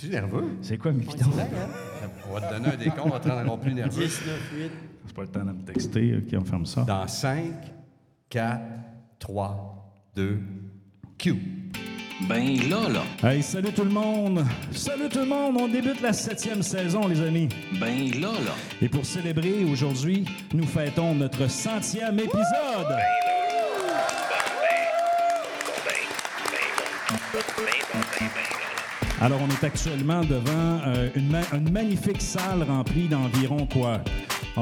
Tu es nerveux? C'est quoi, mes On hein? Va te donner un décompte, on va te rendre encore plus nerveux. 10, 9, 8. C'est pas le temps de me texter. OK, on ferme ça. Dans 5, 4, 3, 2, Q. Ben là, là. Hey, salut tout le monde! Salut tout le monde! On débute la septième saison, les amis. Ben là, là. Et pour célébrer, aujourd'hui, nous fêtons notre centième épisode. Alors, on est actuellement devant euh, une, une magnifique salle remplie d'environ quoi?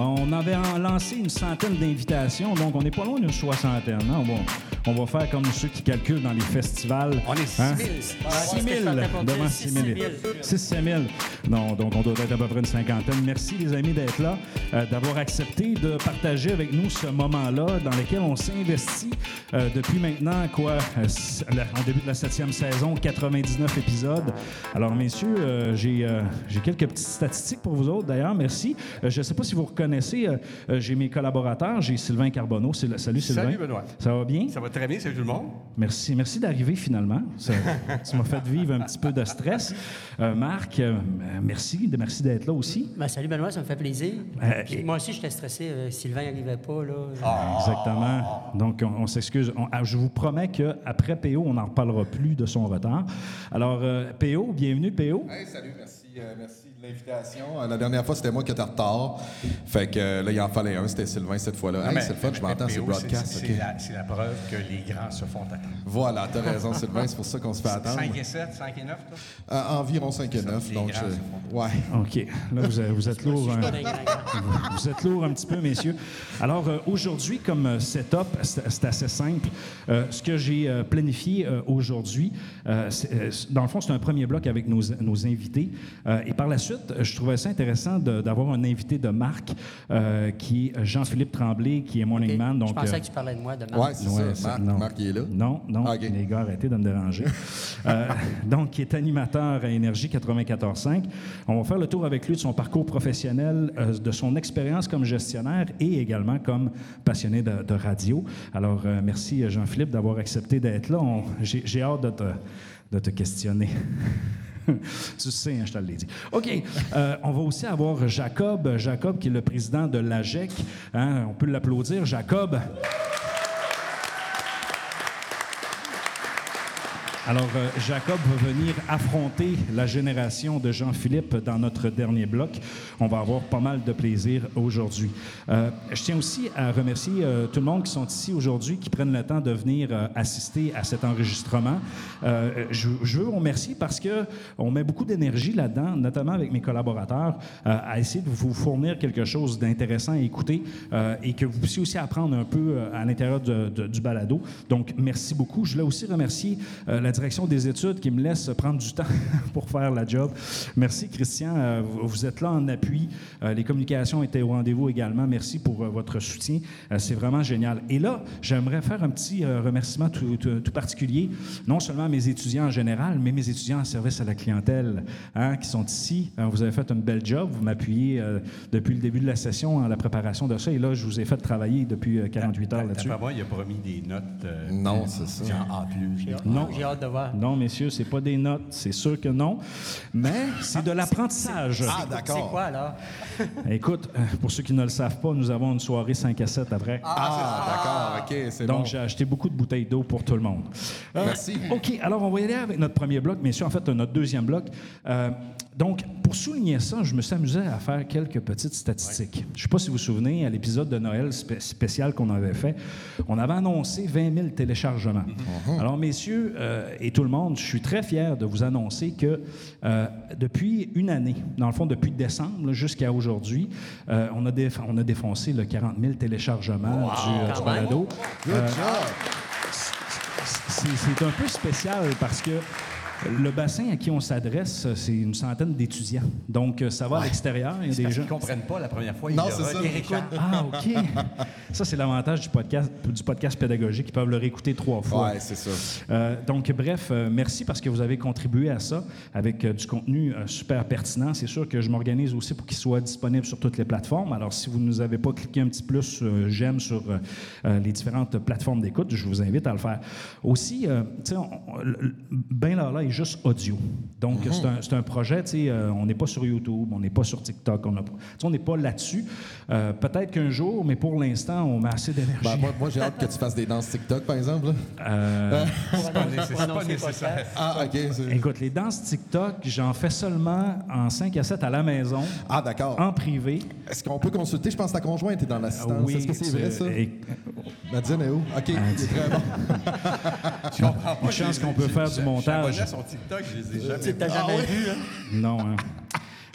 On avait lancé une centaine d'invitations, donc on n'est pas loin d'une soixantaine. hein. On, va, on va faire comme ceux qui calculent dans les festivals. On est 6 Hein? 000. 6 000 devant 6 000. 6 000. Non, donc on doit être à peu près une cinquantaine. Merci les amis d'être là, euh, d'avoir accepté de partager avec nous ce moment-là dans lequel on s'est investi euh, depuis maintenant, quoi, euh, en début de la septième saison, 99 épisodes. Alors messieurs, euh, j'ai quelques petites statistiques pour vous autres d'ailleurs, merci. Je ne sais pas si vous reconnaissez, euh, euh, j'ai mes collaborateurs, j'ai Sylvain Carbonneau. Salut Sylvain. Salut, Benoît. Ça va bien? Ça va très bien, salut tout le monde. Merci, merci d'arriver finalement. Ça, ça m'a fait vivre un petit peu de stress. Euh, Marc, euh, merci, merci d'être là aussi. Ben, salut Benoît, ça me fait plaisir. Euh, Puis moi aussi, j'étais stressé. euh, Sylvain n'arrivait pas. Là. Exactement. Donc, on, on s'excuse. Ah, je vous promets qu'après PO, on n'en reparlera plus de son retard. Alors, euh, PO, bienvenue, PO. Hey, salut, merci, euh, merci de l'invitation. Euh, la dernière fois, c'était moi qui étais en retard. Fait que euh, là, il en fallait un, c'était Sylvain cette fois-là. Hey, Mais- c'est le fun, je m'entends, c'est broadcast. c'est- la, preuve que les grands se font attendre. Voilà, t'as raison, Sylvain, c'est pour ça qu'on se fait attendre. 5 et 7, 5 et 9, toi? Euh, environ 5 et 9, les donc. grands se ouais. OK. Là, vous, êtes- vous êtes lourd. hein. Vous êtes lourd un petit peu, messieurs. Alors, euh, aujourd'hui, comme setup, c'est assez simple. Euh, ce que j'ai euh, planifié euh, aujourd'hui, euh, euh, dans le fond, c'est un premier bloc avec nos, nos invités. Euh, et par la suite, euh, je trouvais ça intéressant d'avoir un invité de marque euh, qui est Jean-Philippe Tremblay, qui est Morning Ok. Man. Donc, je pensais euh, que tu parlais de moi, de Marc. Ouais, c'est Ouais, ça. ça, Marc, non. Marc, il est là. Non, non, Ah, ok. les gars, arrêtez de me déranger. Euh, donc, qui est animateur à Énergie 94.5. On va faire le tour avec lui de son parcours professionnel, euh, de son expérience comme gestionnaire et également comme passionné de, de radio. Alors, euh, merci Jean-Philippe d'avoir accepté d'être là. On- j'ai hâte de te, de te questionner. tu sais, hein, je te l'ai dit. OK. euh, on va aussi avoir Jacob. Jacob, qui est le président de l'AGEC. Hein, on peut l'applaudir. Jacob. Alors, euh, Jacob va venir affronter la génération de Jean-Philippe dans notre dernier bloc. On va avoir pas mal de plaisir aujourd'hui. Euh, je tiens aussi à remercier euh, tout le monde qui sont ici aujourd'hui, qui prennent le temps de venir assister à cet enregistrement. Je, je veux vous remercier parce que on met beaucoup d'énergie là-dedans, notamment avec mes collaborateurs, à essayer de vous fournir quelque chose d'intéressant à écouter et que vous puissiez aussi apprendre un peu à l'intérieur du balado. Donc, merci beaucoup. Je voulais aussi remercier la direction des études qui me laisse prendre du temps pour faire la job. Merci, Christian. Euh, vous- êtes là en appui. Euh, les communications étaient au rendez-vous également. Merci pour euh, votre soutien. C'est vraiment génial. Et là, j'aimerais faire un petit remerciement tout, tout- tout particulier, non seulement à mes étudiants en général, mais mes étudiants en service à la clientèle hein, qui sont ici. Vous avez fait un bel job. Vous m'appuyez euh, depuis le début de la session en la préparation de ça. Et là, je vous ai fait travailler depuis euh, 48 heures là-dessus. Il a promis des notes. euh, Non, c'est ça. Genre A+. Non. J'ai hâte de Non, messieurs, c'est pas des notes, c'est sûr que non. Mais c'est de l'apprentissage. Ah, C'est d'accord. quoi, alors? Écoute, euh, pour ceux qui ne le savent pas, nous avons une soirée 5 à 7 après. Ah, d'accord, OK, c'est Donc, bon. j'ai acheté beaucoup de bouteilles d'eau pour tout le monde. Euh, Merci. OK, alors on va y aller avec notre premier bloc, messieurs, en fait, notre deuxième bloc. Euh, donc, pour souligner ça, je me suis amusé à faire quelques petites statistiques. Je ne sais pas si vous vous souvenez, à l'épisode de Noël spé- spécial qu'on avait fait, on avait annoncé 20 000 téléchargements. Alors, messieurs euh, et tout le monde, je suis très fier de vous annoncer que euh, depuis une année, dans le fond, depuis décembre jusqu'à aujourd'hui, euh, on, a déf- on a défoncé le 40 000 téléchargements du, balado. Good job. c'est c'est un peu spécial parce que le bassin à qui on s'adresse, c'est une centaine d'étudiants. Donc, euh, ça va à l'extérieur. Il y a des Parce gens. qu'ils ne comprennent pas la première fois. Non, ils c'est ça. Ah, OK. Ça, c'est l'avantage du podcast, du podcast pédagogique. Ils peuvent le réécouter trois fois. Ouais, c'est ça. Euh, donc, bref, euh, merci parce que vous avez contribué à ça avec euh, du contenu euh, super pertinent. C'est sûr que je m'organise aussi pour qu'il soit disponible sur toutes les plateformes. Alors, si vous ne nous avez pas cliqué un petit plus euh, j'aime sur les différentes plateformes d'écoute, je vous invite à le faire. Aussi, euh, tu sais, ben là, là, juste audio. Donc, c'est un, c'est un projet, tu sais, euh, on n'est pas sur YouTube, on n'est pas sur TikTok, on pas- n'est pas là-dessus. Euh, Peut-être qu'un jour, mais pour l'instant, on met assez d'énergie. Ben, moi, moi, j'ai hâte que tu fasses des danses TikTok, par exemple. Euh, C'est pas nécessaire. Pour c'est pas nécessaire. podcast. Ah, OK. écoute, les danses TikTok, j'en fais seulement en 5 à 7 à la maison, Ah, d'accord. en privé. Est-ce qu'on peut consulter? Je pense que ta conjointe est dans l'assistance. Ah Oui, Est-ce que c'est vrai, ça? et- Nadine est où? OK, il est très bon. Pas. Une chance qu'on peut faire du j'ai- montage. Son TikTok, je les ai jamais Tu t'as vus. jamais vu, hein? Non, hein.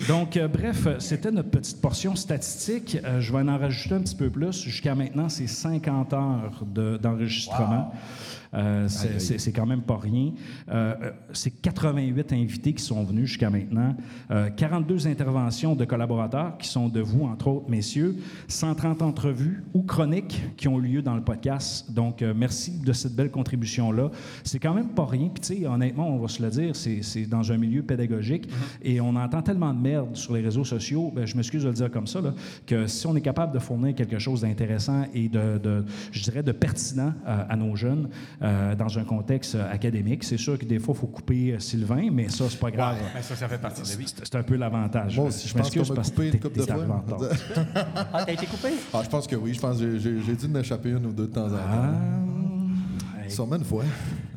Donc, euh, bref, c'était notre petite portion statistique. Euh, je vais en rajouter un petit peu plus. Jusqu'à maintenant, c'est 50 heures de- d'enregistrement. Euh, c'est- quand même pas rien. Euh, euh, c'est 88 invités qui sont venus jusqu'à maintenant. Euh, 42 interventions de collaborateurs qui sont de vous, entre autres, messieurs. 130 entrevues ou chroniques qui ont eu lieu dans le podcast. Donc, merci de cette belle contribution-là. C'est quand même pas rien. Puis, tu sais, honnêtement, on va se le dire, c'est dans un milieu pédagogique et on entend tellement de merde sur les réseaux sociaux, ben, je m'excuse de le dire comme ça, là, que si on est capable de fournir quelque chose d'intéressant et de, de- je dirais, de pertinent à nos jeunes euh, dans un contexte euh, académique, c'est sûr que des fois, il faut couper euh, Sylvain, mais ça, c'est pas grave. Mais ça, ça fait partie de la vie. C'est un peu l'avantage. Moi aussi, je pense m'excuse qu'on m'a parce que coupé une couple de fois. Ah, t'as été coupé? Ah, je pense que oui. Je pense que j'ai- dû en échapper une ou deux de temps en temps. Ah, Sûrement une fois.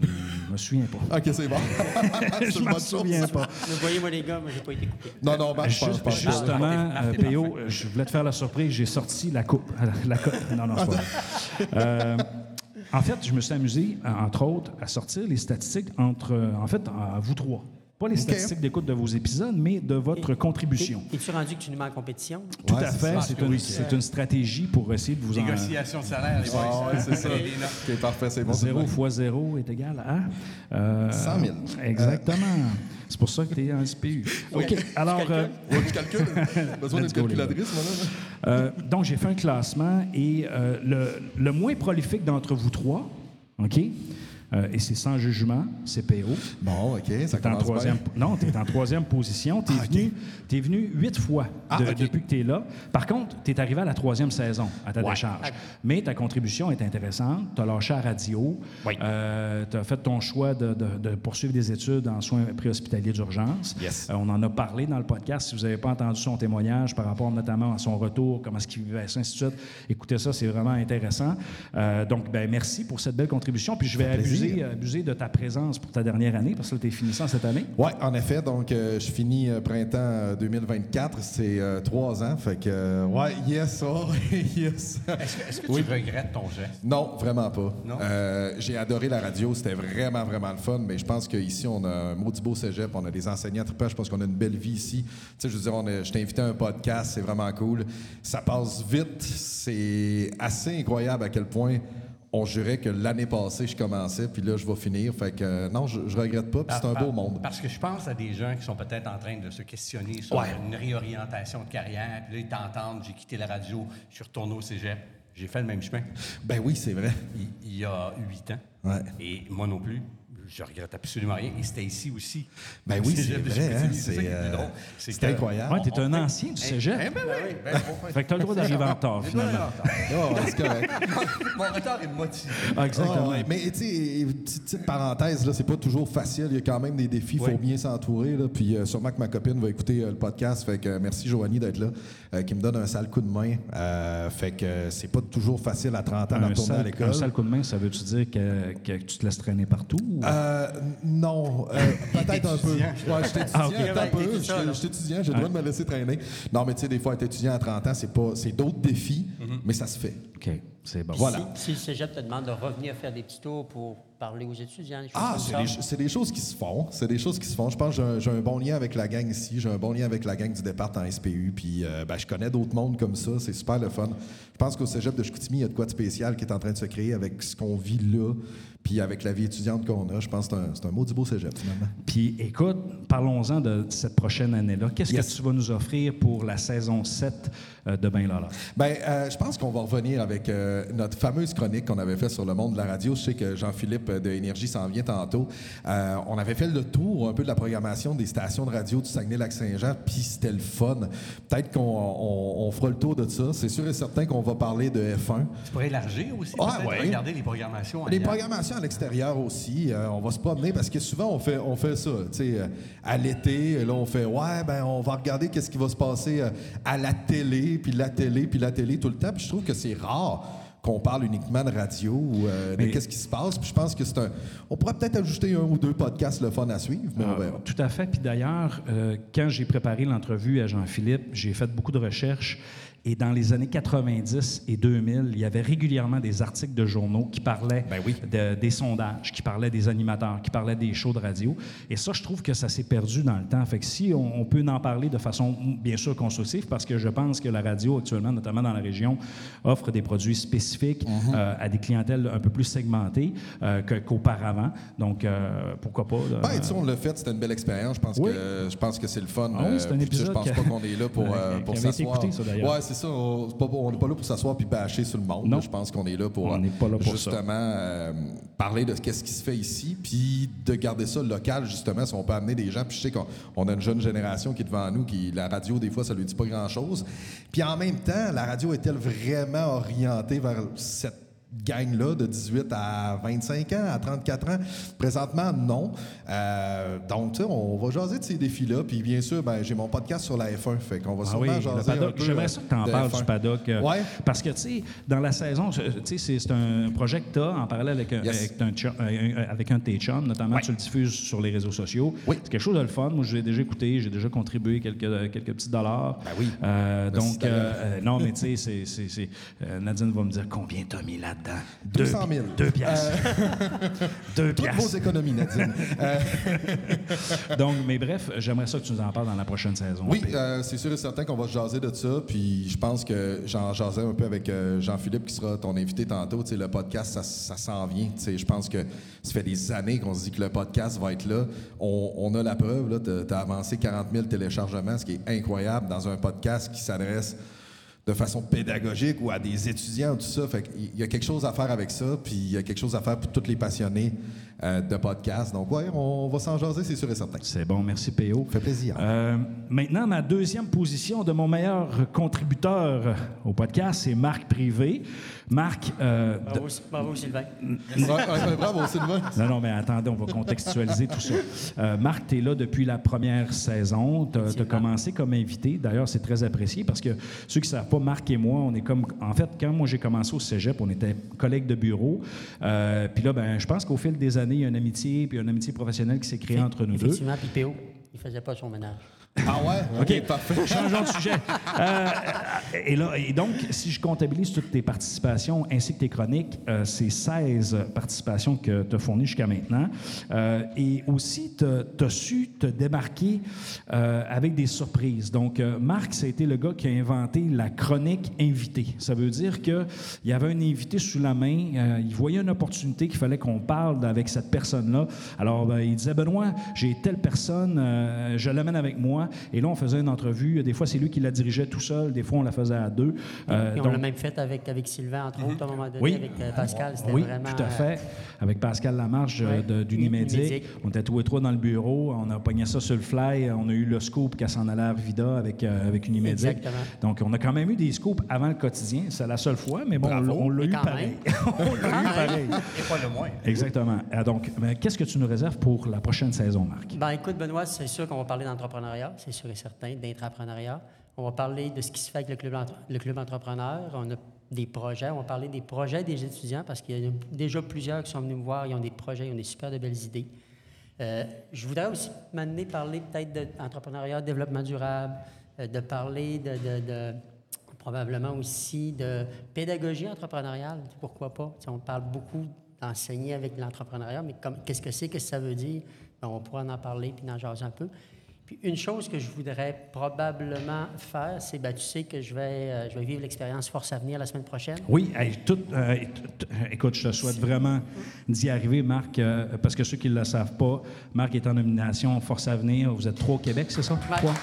je me souviens pas. OK, c'est bon. Je chose. souviens pas. Voyez-moi les gars, moi j'ai pas été coupé. Non, non, ben, je pense Juste- pas. justement, euh. PO, je voulais te faire la surprise, j'ai sorti la coupe. La coupe. Non, non, c'est pas vrai. Euh, en fait, je me suis amusé, euh, entre autres, à sortir les statistiques entre, euh, en fait, à vous trois. Pas les statistiques d'écoute de vos épisodes, mais de votre contribution. T'es-tu rendu que tu nous mets en compétition? Tout Ouais, à fait. C'est une, stratégie pour essayer de vous en... Négociation de salaire, les. Ah, ouais, c'est ça. OK, parfait, c'est bon. c'est 0 bon. fois 0 est égal à... euh, 100 000. Exactement. C'est pour ça que tu es en SPU. OK. Alors... euh, Ouais, tu calcules. Besoin d'une calculatrice, moi. Euh, donc, j'ai fait un classement et euh, le, le moins prolifique d'entre vous trois, OK? Euh, et c'est sans jugement, c'est PO. Bon, OK, ça T'es en troisième, bien. non, tu es en troisième position. Tu es, Ah, venu, huit fois Ah, de- depuis que tu es là. Par contre, tu es arrivé à la troisième saison à ta décharge. Ok. Mais ta contribution est intéressante. Tu as lâché à radio. Oui. tu as fait ton choix de, de- de poursuivre des études en soins préhospitaliers d'urgence. Yes. Euh, on en a parlé dans le podcast. Si vous n'avez pas entendu son témoignage par rapport notamment à son retour, comment est-ce qu'il vivait ça, ainsi de suite, écoutez ça, c'est vraiment intéressant. Euh, donc, ben, merci pour cette belle contribution. Puis je vais fait plaisir. abuser, abuser de ta présence pour ta dernière année, parce que tu es finissant cette année. Oui, en effet. Donc, euh, je finis euh, printemps euh, 2024. C'est euh, trois ans. Fait que, euh, ouais, yes, oh, yes. Est-ce que, est-ce que Oui. tu regrettes ton geste? Non, vraiment pas. Non? Euh, j'ai adoré la radio, c'était vraiment, vraiment le fun, mais je pense qu'ici, on a un maudit beau cégep, on a des enseignants trippants, je pense qu'on a une belle vie ici. Tu sais, je veux dire, on a- je t'ai invité à un podcast, c'est vraiment cool. Ça passe vite, c'est assez incroyable à quel point on jurait que l'année passée, je commençais, puis là, je vais finir. Fait que euh, non, je, je regrette pas, puis c'est un Par- beau monde. Parce que je pense à des gens qui sont peut-être en train de se questionner sur Ouais. une réorientation de carrière. Puis là, ils t'entendent, j'ai quitté la radio, je suis retourné au cégep. J'ai fait le même chemin. Ben oui, c'est vrai. Il, il y a huit ans. Ouais. Et moi non plus. Je regrette absolument rien. Et c'était ici aussi. Ben oui, c'est vrai, hein, C'est euh, incroyable. Ouais, tu es un ancien du cégep. Eh ben oui, ben, Fait que tu as le droit d'arriver en retard, finalement. Oh, c'est correct. Mon retard est motivé. Ah, exactement. Ah ouais, Mais tu sais, petite, parenthèse, là, c'est pas toujours facile. Il y a quand même des défis. Il faut Oui. bien s'entourer. là. Puis euh, sûrement que ma copine va écouter euh, le podcast. Fait que euh, merci Joanie d'être là, euh, qui me donne un sale coup de main. Euh, fait que euh, c'est pas toujours facile à 30 ans de Un retourner à sale, l'école. un sale coup de main, ça veut-tu dire que, que tu te laisses traîner partout? ou- Euh, non, euh, peut-être un peu. Ouais, j'étais étudiant, Ah, ok. attends un peu. J'étais étudiant, j'ai le droit de me laisser traîner. Non, mais tu sais, des fois, être étudiant à 30 ans, c'est pas, c'est d'autres défis, mais ça se fait. OK, c'est bon. Voilà. Si, si le cégep te demande de revenir faire des petits tours pour parler aux étudiants, des Ah, c'est des, c'est des choses qui se font. C'est des choses qui se font. Je pense que j'ai un, j'ai un bon lien avec la gang ici. J'ai un bon lien avec la gang du départ en SPU. Puis euh, ben, je connais d'autres mondes comme ça. C'est super le fun. Je pense qu'au cégep de Chicoutimi, il y a de quoi de spécial qui est en train de se créer avec ce qu'on vit là. Puis avec la vie étudiante qu'on a. Je pense que c'est un, un maudit beau cégep, finalement. Puis écoute, parlons-en de cette prochaine année-là. Qu'est-ce Yes. que tu vas nous offrir pour la saison 7 euh, de Ben Lala? Ben, euh, je pense qu'on va revenir avec euh, notre fameuse chronique qu'on avait faite sur le monde de la radio. Je sais que Jean-Philippe de Énergie s'en vient tantôt. Euh, on avait fait le tour un peu de la programmation des stations de radio du Saguenay-Lac-Saint-Jean, puis c'était le fun. Peut-être qu'on on, on fera le tour de ça. C'est sûr et certain qu'on va parler de F1. Tu pourrais élargir aussi, Ah, ouais. regarder les programmations Les programmations à l'extérieur aussi, euh, on va se promener parce que souvent on fait, on fait ça. Sais, euh, à l'été, là on fait ouais, ben on va regarder qu'est-ce qui va se passer euh, à la télé, puis la télé, puis la télé tout le temps. Puis je trouve que c'est rare qu'on parle uniquement de radio ou euh, de Mais- qu'est-ce qui se passe. Puis je pense que c'est un. On pourrait peut-être ajouter un ou deux podcasts le fun à suivre, mais on Ah, verra. Tout à fait. Puis d'ailleurs, euh, quand j'ai préparé l'entrevue à Jean-Philippe, j'ai fait beaucoup de recherches. Et dans les années 90 et 2000, il y avait régulièrement des articles de journaux qui parlaient Ben oui. de- des sondages, qui parlaient des animateurs, qui parlaient des shows de radio. Et ça, je trouve que ça s'est perdu dans le temps. Fait que si on, on peut en parler de façon bien sûr constructive, parce que je pense que la radio actuellement, notamment dans la région, offre des produits spécifiques Mm-hmm. euh, à des clientèles un peu plus segmentées euh, qu'auparavant. Donc, euh, pourquoi pas? là, Ben, tu sais, on l'a fait, c'était une belle expérience. Je pense Oui. que je pense que c'est le fun. Ah oui, c'est un épisode Je pense que- pas qu'on est là pour, euh, pour s'asseoir. écouté, ça, d'ailleurs. Ouais, c'est ça. On n'est pas là pour s'asseoir puis bâcher sur le monde. Non. Je pense qu'on est là pour On n'est pas là pour ça. justement euh, parler de qu'est-ce qui se fait ici, puis de garder ça local justement. Si on peut amener des gens, puis je sais qu'on on a une jeune génération qui est devant nous, qui la radio des fois ça lui dit pas grand chose. Puis en même temps, la radio est-elle vraiment orientée vers cette gang-là de 18 à 25 ans, à 34 ans? Présentement, non. Euh, donc, tu sais, on va jaser de ces défis-là. Puis, bien sûr, ben, j'ai mon podcast sur la F1. Fait qu'on va Ah sûrement oui, jaser peu, J'aimerais euh, ça que tu en parles F1. du paddock. euh, Ouais. Parce que, tu sais, dans la saison, tu sais, c'est- un projet que tu as en parallèle avec un, Yes. avec un, euh, avec de tes chums, notamment Ouais. tu le diffuses sur les réseaux sociaux. Oui. C'est quelque chose de le fun. Moi, je l'ai déjà écouté, j'ai déjà contribué quelques, quelques petits dollars. Ben oui. Euh, donc, euh, euh, non, mais tu sais, c'est- euh, Nadine va me dire combien tu as mis là-dedans. 200 000. Deux piastres. Deux Toutes piastres. vos économies, Nadine. Euh, Donc, mais bref, j'aimerais ça que tu nous en parles dans la prochaine saison. oui, euh, c'est sûr et certain qu'on va se jaser de ça. Puis je pense que j'en jasais un peu avec euh, Jean-Philippe, qui sera ton invité tantôt. Tu sais, le podcast, ça, ça s'en vient. Tu sais, je pense que ça fait des années qu'on se dit que le podcast va être là. On, on a la preuve. Tu as avancé 40 000 téléchargements, ce qui est incroyable dans un podcast qui s'adresse de façon pédagogique ou à des étudiants, tout ça. Fait qu'il y a quelque chose à faire avec ça, puis il y a quelque chose à faire pour tous les passionnés euh, de podcast. Donc, ouais, on va s'en jaser, c'est sûr et certain. C'est bon, merci PO. Ça fait plaisir. Euh, maintenant, ma deuxième position de mon meilleur contributeur au podcast, c'est Marc Privé. Marc, euh, Bravo, bravo, Sylvain. Bravo, Sylvain. non, non, mais attendez, on va contextualiser tout ça. Euh, Marc, tu es là depuis la première saison. Tu as, commencé comme invité. D'ailleurs, c'est très apprécié parce que ceux qui ne savent pas, Marc et moi, on est comme. En fait, quand moi j'ai commencé au cégep, on était collègues de bureau. Euh, puis là, ben, je pense qu'au fil des années, il y a une amitié, puis une amitié professionnelle qui s'est créée entre nous deux. Effectivement, puis PO, il faisait pas son ménage. Ah ouais? OK, parfait. Changeons de sujet. Euh, et, là, et donc, si je comptabilise toutes tes participations ainsi que tes chroniques, euh, c'est 16 participations que tu as fournies jusqu'à maintenant. Euh, et aussi, tu as su te démarquer euh, avec des surprises. Donc, Marc, ça a été le gars qui a inventé la chronique invitée. Ça veut dire qu'il y avait un invité sous la main, il voyait une opportunité qu'il fallait qu'on parle avec cette personne-là. Alors, ben, il disait, Benoît, j'ai telle personne, je l'amène avec moi. Et là, on faisait une entrevue. Des fois, c'est lui qui la dirigeait tout seul. Des fois, on la faisait à deux. Euh, Et on donc- l'a même fait avec, avec Sylvain, entre autres, à un moment donné, Oui. avec euh, Pascal. C'était oui, vraiment. tout à fait. Avec Pascal Lamarche euh, de- d'Unimédic. Unimédic. On était tous les trois dans le bureau. On a pogné ça sur le fly. On a eu le scoop qu'elle s'en allait à Arvida avec, euh, avec Unimédic. Exactement. Donc, on a quand même eu des scoops avant le quotidien. C'est la seule fois, mais bon, on l'a- on l'a Mais eu quand pareil. même. on l'a eu pareil. Et pas le moins. Exactement. Ah, donc, ben, qu'est-ce que tu nous réserves pour la prochaine saison, Marc? Ben, écoute, Benoît, c'est sûr qu'on va parler d'entrepreneuriat, c'est sûr et certain, d'intrapreneuriat. On va parler de ce qui se fait avec le club, le club entrepreneur. On a des projets. On va parler des projets des étudiants parce qu'il y a déjà plusieurs qui sont venus me voir. Ils ont des projets, ils ont des super de belles idées. Euh, je voudrais aussi m'amener parler peut-être d'entrepreneuriat, développement durable, euh, de parler de, de- de- probablement aussi de pédagogie entrepreneuriale. Pourquoi pas? On parle beaucoup d'enseigner avec l'entrepreneuriat, mais qu'est-ce que c'est, qu'est-ce que ça veut dire? Ben, on pourra en parler puis en jaser un peu. Puis une chose que je voudrais probablement faire, c'est, ben, tu sais que je vais, euh, je vais vivre l'expérience Force Avenir la semaine prochaine. Oui, hey, tout, euh, tout- écoute, je te souhaite vraiment d'y arriver, Marc, euh, parce que ceux qui ne le savent pas, Marc est en nomination Force Avenir. Vous êtes trois au Québec, c'est ça? Ouais, Trois?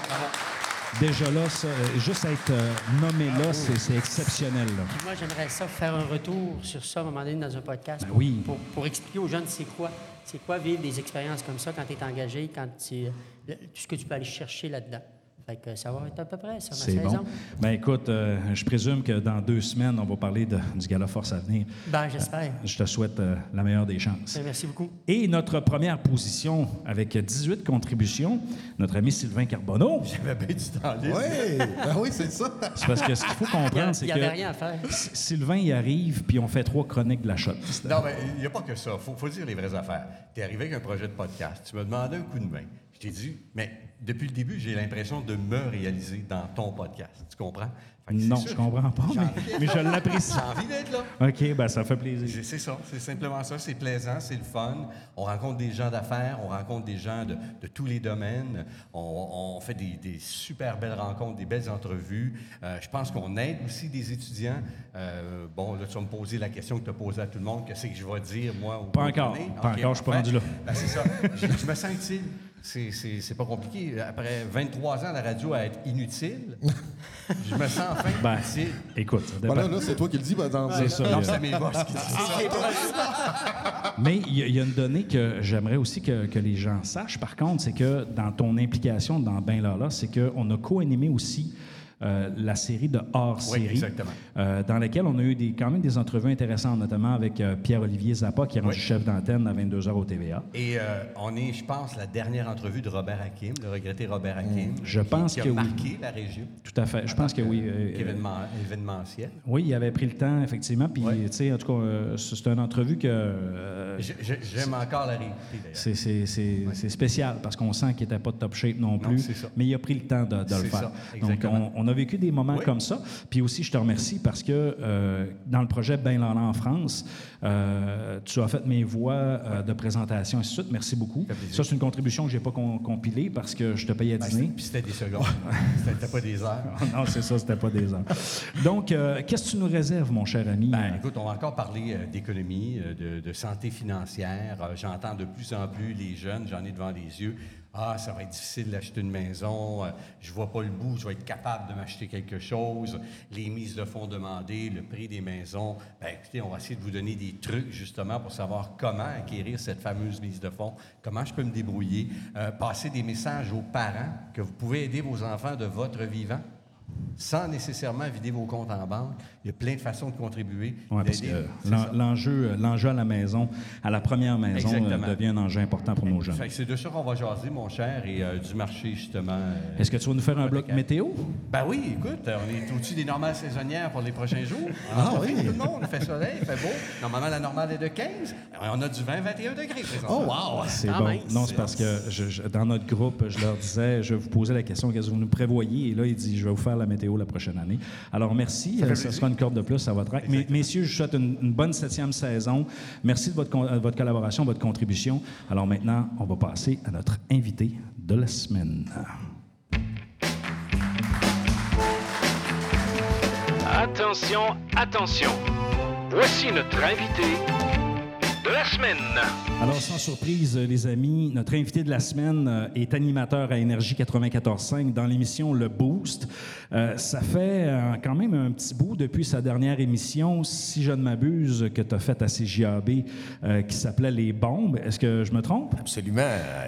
déjà là, ça, juste être nommé là, c'est c'est exceptionnel. là. Puis moi, j'aimerais ça faire un retour sur ça à un moment donné dans un podcast. Ben oui. Pour, pour expliquer aux jeunes c'est quoi. C'est quoi vivre des expériences comme ça quand tu es engagé, quand tu, tout ce que tu peux aller chercher là-dedans. Fait que ça va être à peu près ça, C'est bon. Ben écoute, euh, je présume que dans deux semaines, on va parler de- du Gala Force à venir. Ben, j'espère. Je te souhaite euh, la meilleure des chances. Ben, Merci beaucoup. Et notre première position avec 18 contributions, notre ami Sylvain Carbonneau. J'avais bien du temps libre. Oui, ben oui, c'est ça. C'est parce que ce qu'il faut Il comprendre, c'est n'y avait que rien à faire. Sylvain y arrive, puis on fait trois chroniques de la shot. Non, mais il n'y a pas que ça. Il faut, faut dire les vraies affaires. Tu es arrivé avec un projet de podcast. Tu me demandais un coup de main. Je t'ai dit, mais depuis le début, j'ai l'impression de me réaliser dans ton podcast. Tu comprends? Non, sûr je comprends pas, j'ai mais, je l'apprécie. J'ai envie d'être là. OK, ben ça fait plaisir. C'est ça, c'est simplement ça. C'est plaisant, c'est le fun. On rencontre des gens d'affaires, on rencontre des gens de, de tous les domaines. On, on fait des, des super belles rencontres, des belles entrevues. Euh, je pense qu'on aide aussi des étudiants. Euh, bon, là, tu vas me poser la question que tu as posée à tout le monde. Qu'est-ce que je vais dire, moi, au Pas encore. Pas encore, je suis pas rendu là. Ben, c'est ça. je, je me sens utile. C'est- C'est c'est pas compliqué. Après 23 ans la radio à être inutile, je me sens enfin Ben, utile. écoute, ça dépend. Voilà, là, c'est toi qui le dis, exemple. C'est ça. Non, il y a- c'est mes boss qui disent ça. Mais il y, a- il y a une donnée que j'aimerais aussi que, que les gens sachent, par contre, c'est que dans ton implication dans Ben Lala, c'est qu'on a co-animé aussi euh, la série de hors-série, exactement. euh, dans laquelle on a eu des, quand même des entrevues intéressantes, notamment avec euh, Pierre-Olivier Zappa, qui est rendu Oui. chef d'antenne à 22h au TVA. Et on est, je pense, la dernière entrevue de Robert Hakim, le regretté Robert Hakim. Mm. Je qui- pense qui a que oui. marqué la région. Tout à fait. Je pense que oui. Événement, événementiel. oui, il avait pris le temps, effectivement. Puis, tu sais, en tout cas, c'est une entrevue que. J'ai- j'ai- J'aime encore la d'ailleurs. C'est, spécial parce qu'on sent qu'il n'était pas de top shape non plus. Mais il a pris le temps de, de le faire. ça, Donc, on, on a vécu des moments Oui. comme ça. Puis aussi, je te remercie parce que euh, dans le projet Ben Lala en France, euh, tu as fait mes voix euh, de présentation, ainsi de suite. Merci beaucoup. Ça, c'est une contribution que je n'ai pas compilée parce que je te payais à Ben, dîner. Puis c'était des secondes. C'était pas des heures. non, c'est ça, c'était pas des heures. Donc, qu'est-ce que tu nous réserves, mon cher ami? Ben, écoute, on va encore parler d'économie, de, de santé financière. J'entends de plus en plus les jeunes, j'en ai devant les yeux. Ah, ça va être difficile d'acheter une maison. euh, je vois pas le bout. Je vais être capable de m'acheter quelque chose. Les mises de fonds demandées, le prix des maisons. Ben, écoutez, on va essayer de vous donner des trucs justement pour savoir comment acquérir cette fameuse mise de fonds, comment je peux me débrouiller, Euh, passer des messages aux parents que vous pouvez aider vos enfants de votre vivant? Sans nécessairement vider vos comptes en banque. Il y a plein de façons de contribuer. Ouais, parce que l'enjeu, euh, l'enjeu à la maison, à la première maison, euh, Exactement. devient un enjeu important pour nos jeunes. C'est de ça qu'on va jaser, mon cher, et euh, du marché, justement. euh, Est-ce que tu vas nous faire un bloc météo? Ben oui, écoute, on est au-dessus des normales saisonnières pour les prochains jours. Ah oui? Tout le monde, il fait soleil, il fait beau. Normalement, la normale est de 15. On a du 20-21 degrés présentement. Oh, wow! C'est Quand bon. même. Non, c'est parce que je- je- dans notre groupe, je leur disais, je vous posais la question, qu'est-ce que vous nous prévoyez? Et là, il dit, je vais vous faire la météo la prochaine année. Alors, merci. Euh, Ça, sera une corde de plus à votre acte. Mais, messieurs, je vous souhaite une, une bonne septième saison. Merci de votre, con- euh, votre collaboration, votre contribution. Alors maintenant, on va passer à notre invité de la semaine. Attention, attention. Voici notre invité de la semaine. Alors, sans surprise, euh, les amis, notre invité de la semaine euh, est animateur à Énergie 94.5 dans l'émission Le Boost. Euh, ça fait euh, quand même un petit bout depuis sa dernière émission, si je ne m'abuse, que tu as faite à CJAB, euh, qui s'appelait Les Bombes. Est-ce que je me trompe? Absolument.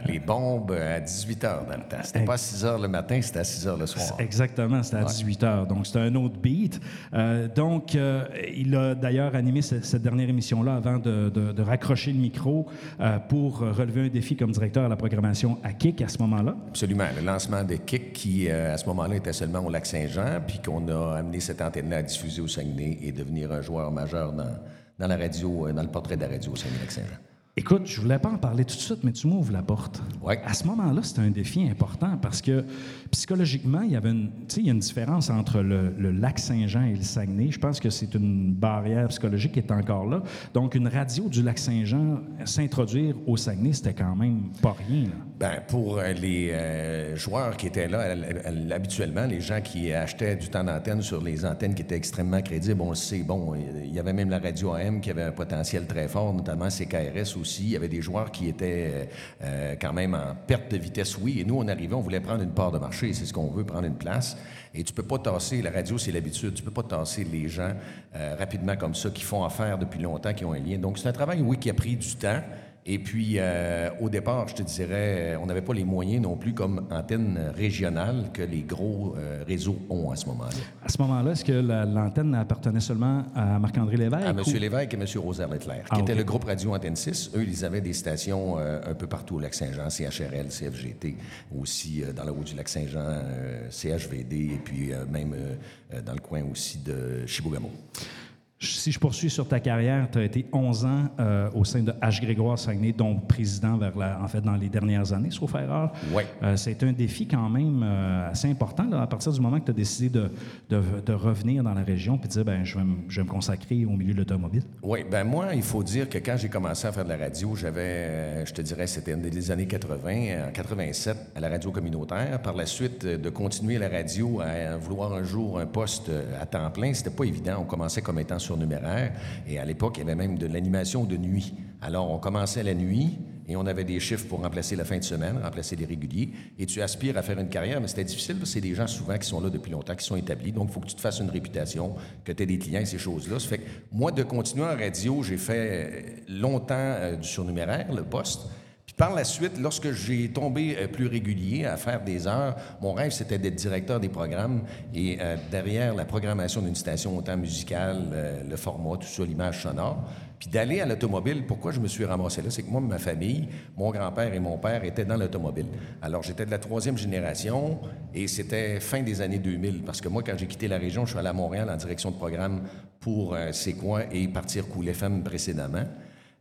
Les bombes à 18 h dans le temps. C'était pas à 6 h le matin, c'était à 6 h le soir. Exactement, c'était à 18 h. Donc, c'était un autre beat. Euh, donc, euh, il a d'ailleurs animé ce- cette dernière émission-là avant de, de- de raccrocher le micro euh, pour relever un défi comme directeur à la programmation à Kick à ce moment-là. Absolument. Le lancement de Kick, qui euh, à ce moment-là était seulement au Lac-Saint-Jean, puis qu'on a amené cette antenne-là à diffuser au Saguenay et devenir un joueur majeur dans, dans la radio, euh, dans le portrait de la radio au Saguenay-Lac-Saint-Jean. Écoute, je voulais pas en parler tout de suite, mais tu m'ouvres la porte. Ouais. À ce moment-là, c'était un défi important parce que psychologiquement, il y avait une, tu sais, il y a une différence entre le, le lac Saint-Jean et le Saguenay. Je pense que c'est une barrière psychologique qui est encore là. Donc, une radio du lac Saint-Jean s'introduire au Saguenay, c'était quand même pas rien. là. Ben, pour euh, les euh, joueurs qui étaient là, elle- elle- habituellement, les gens qui achetaient du temps d'antenne sur les antennes qui étaient extrêmement crédibles, on le sait, bon, il y avait même la radio AM qui avait un potentiel très fort, notamment CKRS aussi. Il y avait des joueurs qui étaient euh, quand même en perte de vitesse, oui. Et nous, on arrivait, on voulait prendre une part de marché. C'est ce qu'on veut, prendre une place. Et tu peux pas tasser, la radio, c'est l'habitude, tu peux pas tasser les gens euh, rapidement comme ça, qui font affaire depuis longtemps, qui ont un lien. Donc, c'est un travail, oui, qui a pris du temps. Et puis, euh, au départ, je te dirais, euh, on n'avait pas les moyens non plus comme antenne régionale que les gros euh, réseaux ont à ce moment-là. À ce moment-là, est-ce que la- l'antenne appartenait seulement à Marc-André Lévesque? À M. ou- Lévesque et M. Rosaire Leclerc, qui Ah, était ok. le groupe Radio Antenne 6. Eux, ils avaient des stations euh, un peu partout au Lac-Saint-Jean, CHRL, CFGT, aussi dans la route du Lac-Saint-Jean, CHVD, et puis même dans le coin aussi de Chibougamau. Si je poursuis sur ta carrière, tu as été 11 ans euh, au sein de H. Grégoire Saguenay, dont président vers la, en fait, dans les dernières années, sauf erreur. Ouais. Euh, c'est un défi quand même euh, assez important là, à partir du moment que tu as décidé de, de- de revenir dans la région puis de dire ben, je, vais me, je vais me consacrer au milieu de l'automobile. Oui, ben moi, il faut dire que quand j'ai commencé à faire de la radio, j'avais, je te dirais, c'était des années 80, en 87, à la radio communautaire. Par la suite, de continuer la radio à vouloir un jour un poste à temps plein, c'était pas évident. On commençait comme étant et à l'époque, il y avait même de l'animation de nuit. Alors, on commençait la nuit et on avait des chiffres pour remplacer la fin de semaine, remplacer les réguliers. Et tu aspires à faire une carrière, mais c'était difficile parce que c'est des gens souvent qui sont là depuis longtemps, qui sont établis. Donc, il faut que tu te fasses une réputation, que tu aies des clients ces choses-là. Ça fait que moi, de continuer en radio, j'ai fait euh, longtemps euh, du surnuméraire, le poste. Par la suite, lorsque j'ai tombé euh, plus régulier à faire des heures, mon rêve, c'était d'être directeur des programmes et euh, derrière la programmation d'une station, autant musicale, euh, le format, tout ça, l'image sonore, puis d'aller à l'automobile. Pourquoi je me suis ramassé là? C'est que moi, ma famille, mon grand-père et mon père étaient dans l'automobile. Alors, j'étais de la troisième génération et c'était fin des années 2000 parce que moi, quand j'ai quitté la région, je suis allé à Montréal en direction de programme pour euh, C'est quoi et partir Cool FM précédemment.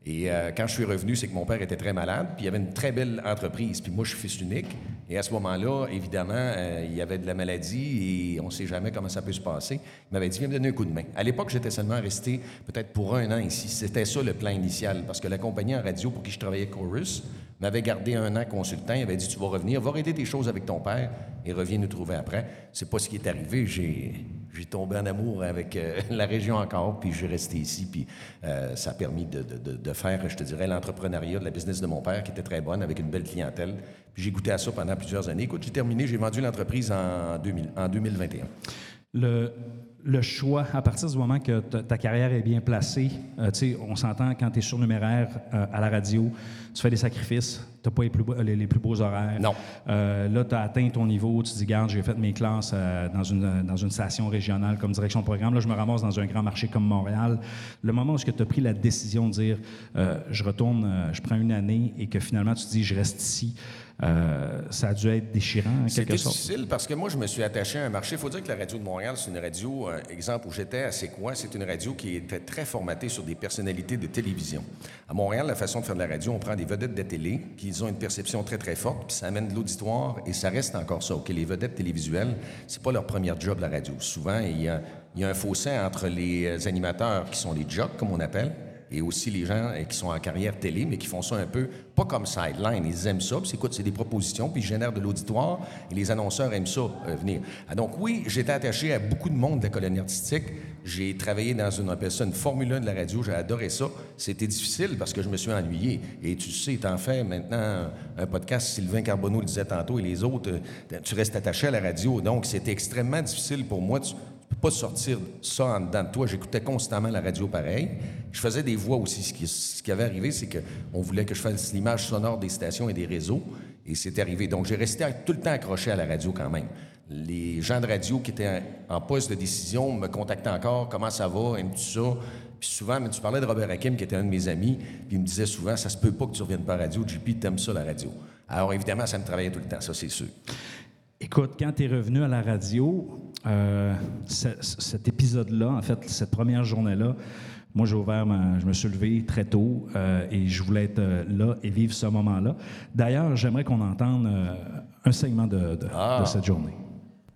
Et euh, quand je suis revenu, c'est que mon père était très malade, puis il y avait une très belle entreprise. Puis moi, je suis fils unique. Et à ce moment-là, évidemment, euh, il y avait de la maladie et on ne sait jamais comment ça peut se passer. Il m'avait dit, viens me donner un coup de main. À l'époque, j'étais seulement resté peut-être pour un an ici. C'était ça le plan initial, parce que la compagnie en radio pour qui je travaillais, Chorus, m'avait gardé un an consultant. Il avait dit, tu vas revenir, va régler tes choses avec ton père et reviens nous trouver après. C'est pas ce qui est arrivé. J'ai... J'ai tombé en amour avec euh, la région encore, puis suis resté ici, puis euh, ça a permis de- de- de faire, je te dirais, l'entrepreneuriat de la business de mon père, qui était très bonne, avec une belle clientèle. Puis j'ai goûté à ça pendant plusieurs années. Écoute, j'ai terminé, j'ai vendu l'entreprise en, 2000 en 2021. Le, le choix, à partir du moment que ta, carrière est bien placée, euh, tu sais, on s'entend quand tu es surnuméraire euh, à la radio, tu fais des sacrifices, tu n'as pas les plus, beaux, les, les plus beaux horaires. Non. Euh, là, tu as atteint ton niveau, tu te dis, garde, j'ai fait mes classes euh, dans, une, dans une station régionale comme direction de programme. Là, je me ramasse dans un grand marché comme Montréal. Le moment où tu as pris la décision de dire, je retourne, je prends une année et que finalement tu te dis, je reste ici, euh, ça a dû être déchirant en quelque C'était sorte. difficile parce que moi, je me suis attaché à un marché. Il faut dire que la radio de Montréal, c'est une radio, euh, exemple où j'étais à C'est quoi? C'est une radio qui était très formatée sur des personnalités de télévision. À Montréal, la façon de faire de la radio, on prend des vedettes de télé qui ont une perception très, très forte, puis ça amène de l'auditoire et ça reste encore ça. OK, les vedettes télévisuelles, c'est pas leur premier job, la radio. Souvent, il y a, il y a un fossé entre les euh, animateurs qui sont les jocks, comme on appelle, et aussi les gens euh, qui sont en carrière télé, mais qui font ça un peu, pas comme sideline. Ils aiment ça, puis écoute, c'est des propositions, puis ils génèrent de l'auditoire, et les annonceurs aiment ça, euh, venir. Ah, donc oui, j'étais attaché à beaucoup de monde de la colonie artistique. J'ai travaillé dans une, on appelle ça une Formule 1 de la radio, j'ai adoré ça. C'était difficile parce que je me suis ennuyé. Et tu sais, t'en fais maintenant un podcast, Sylvain Carbonneau le disait tantôt, et les autres, euh, tu restes attaché à la radio. Donc, c'était extrêmement difficile pour moi. Peux pas sortir ça en dedans de toi. J'écoutais constamment la radio pareil. Je faisais des voix aussi. Ce qui, ce qui avait arrivé, c'est qu'on voulait que je fasse l'image sonore des stations et des réseaux. Et c'est arrivé. Donc, j'ai resté tout le temps accroché à la radio quand même. Les gens de radio qui étaient en, poste de décision me contactaient encore. Comment ça va? Aimes-tu ça? Puis souvent, mais tu parlais de Robert Hakim, qui était un de mes amis, puis il me disait souvent, ça se peut pas que tu reviennes pas à la radio. JP, t'aimes ça, la radio. Alors, évidemment, ça me travaillait tout le temps, ça, c'est sûr. Écoute, quand tu es revenu à la radio, euh, ce- ce- cet épisode-là, en fait, cette première journée-là, moi, j'ai ouvert, ma- je me suis levé très tôt euh, et je voulais être euh, là et vivre ce moment-là. D'ailleurs, j'aimerais qu'on entende euh, un segment de, de- Ah. de cette journée.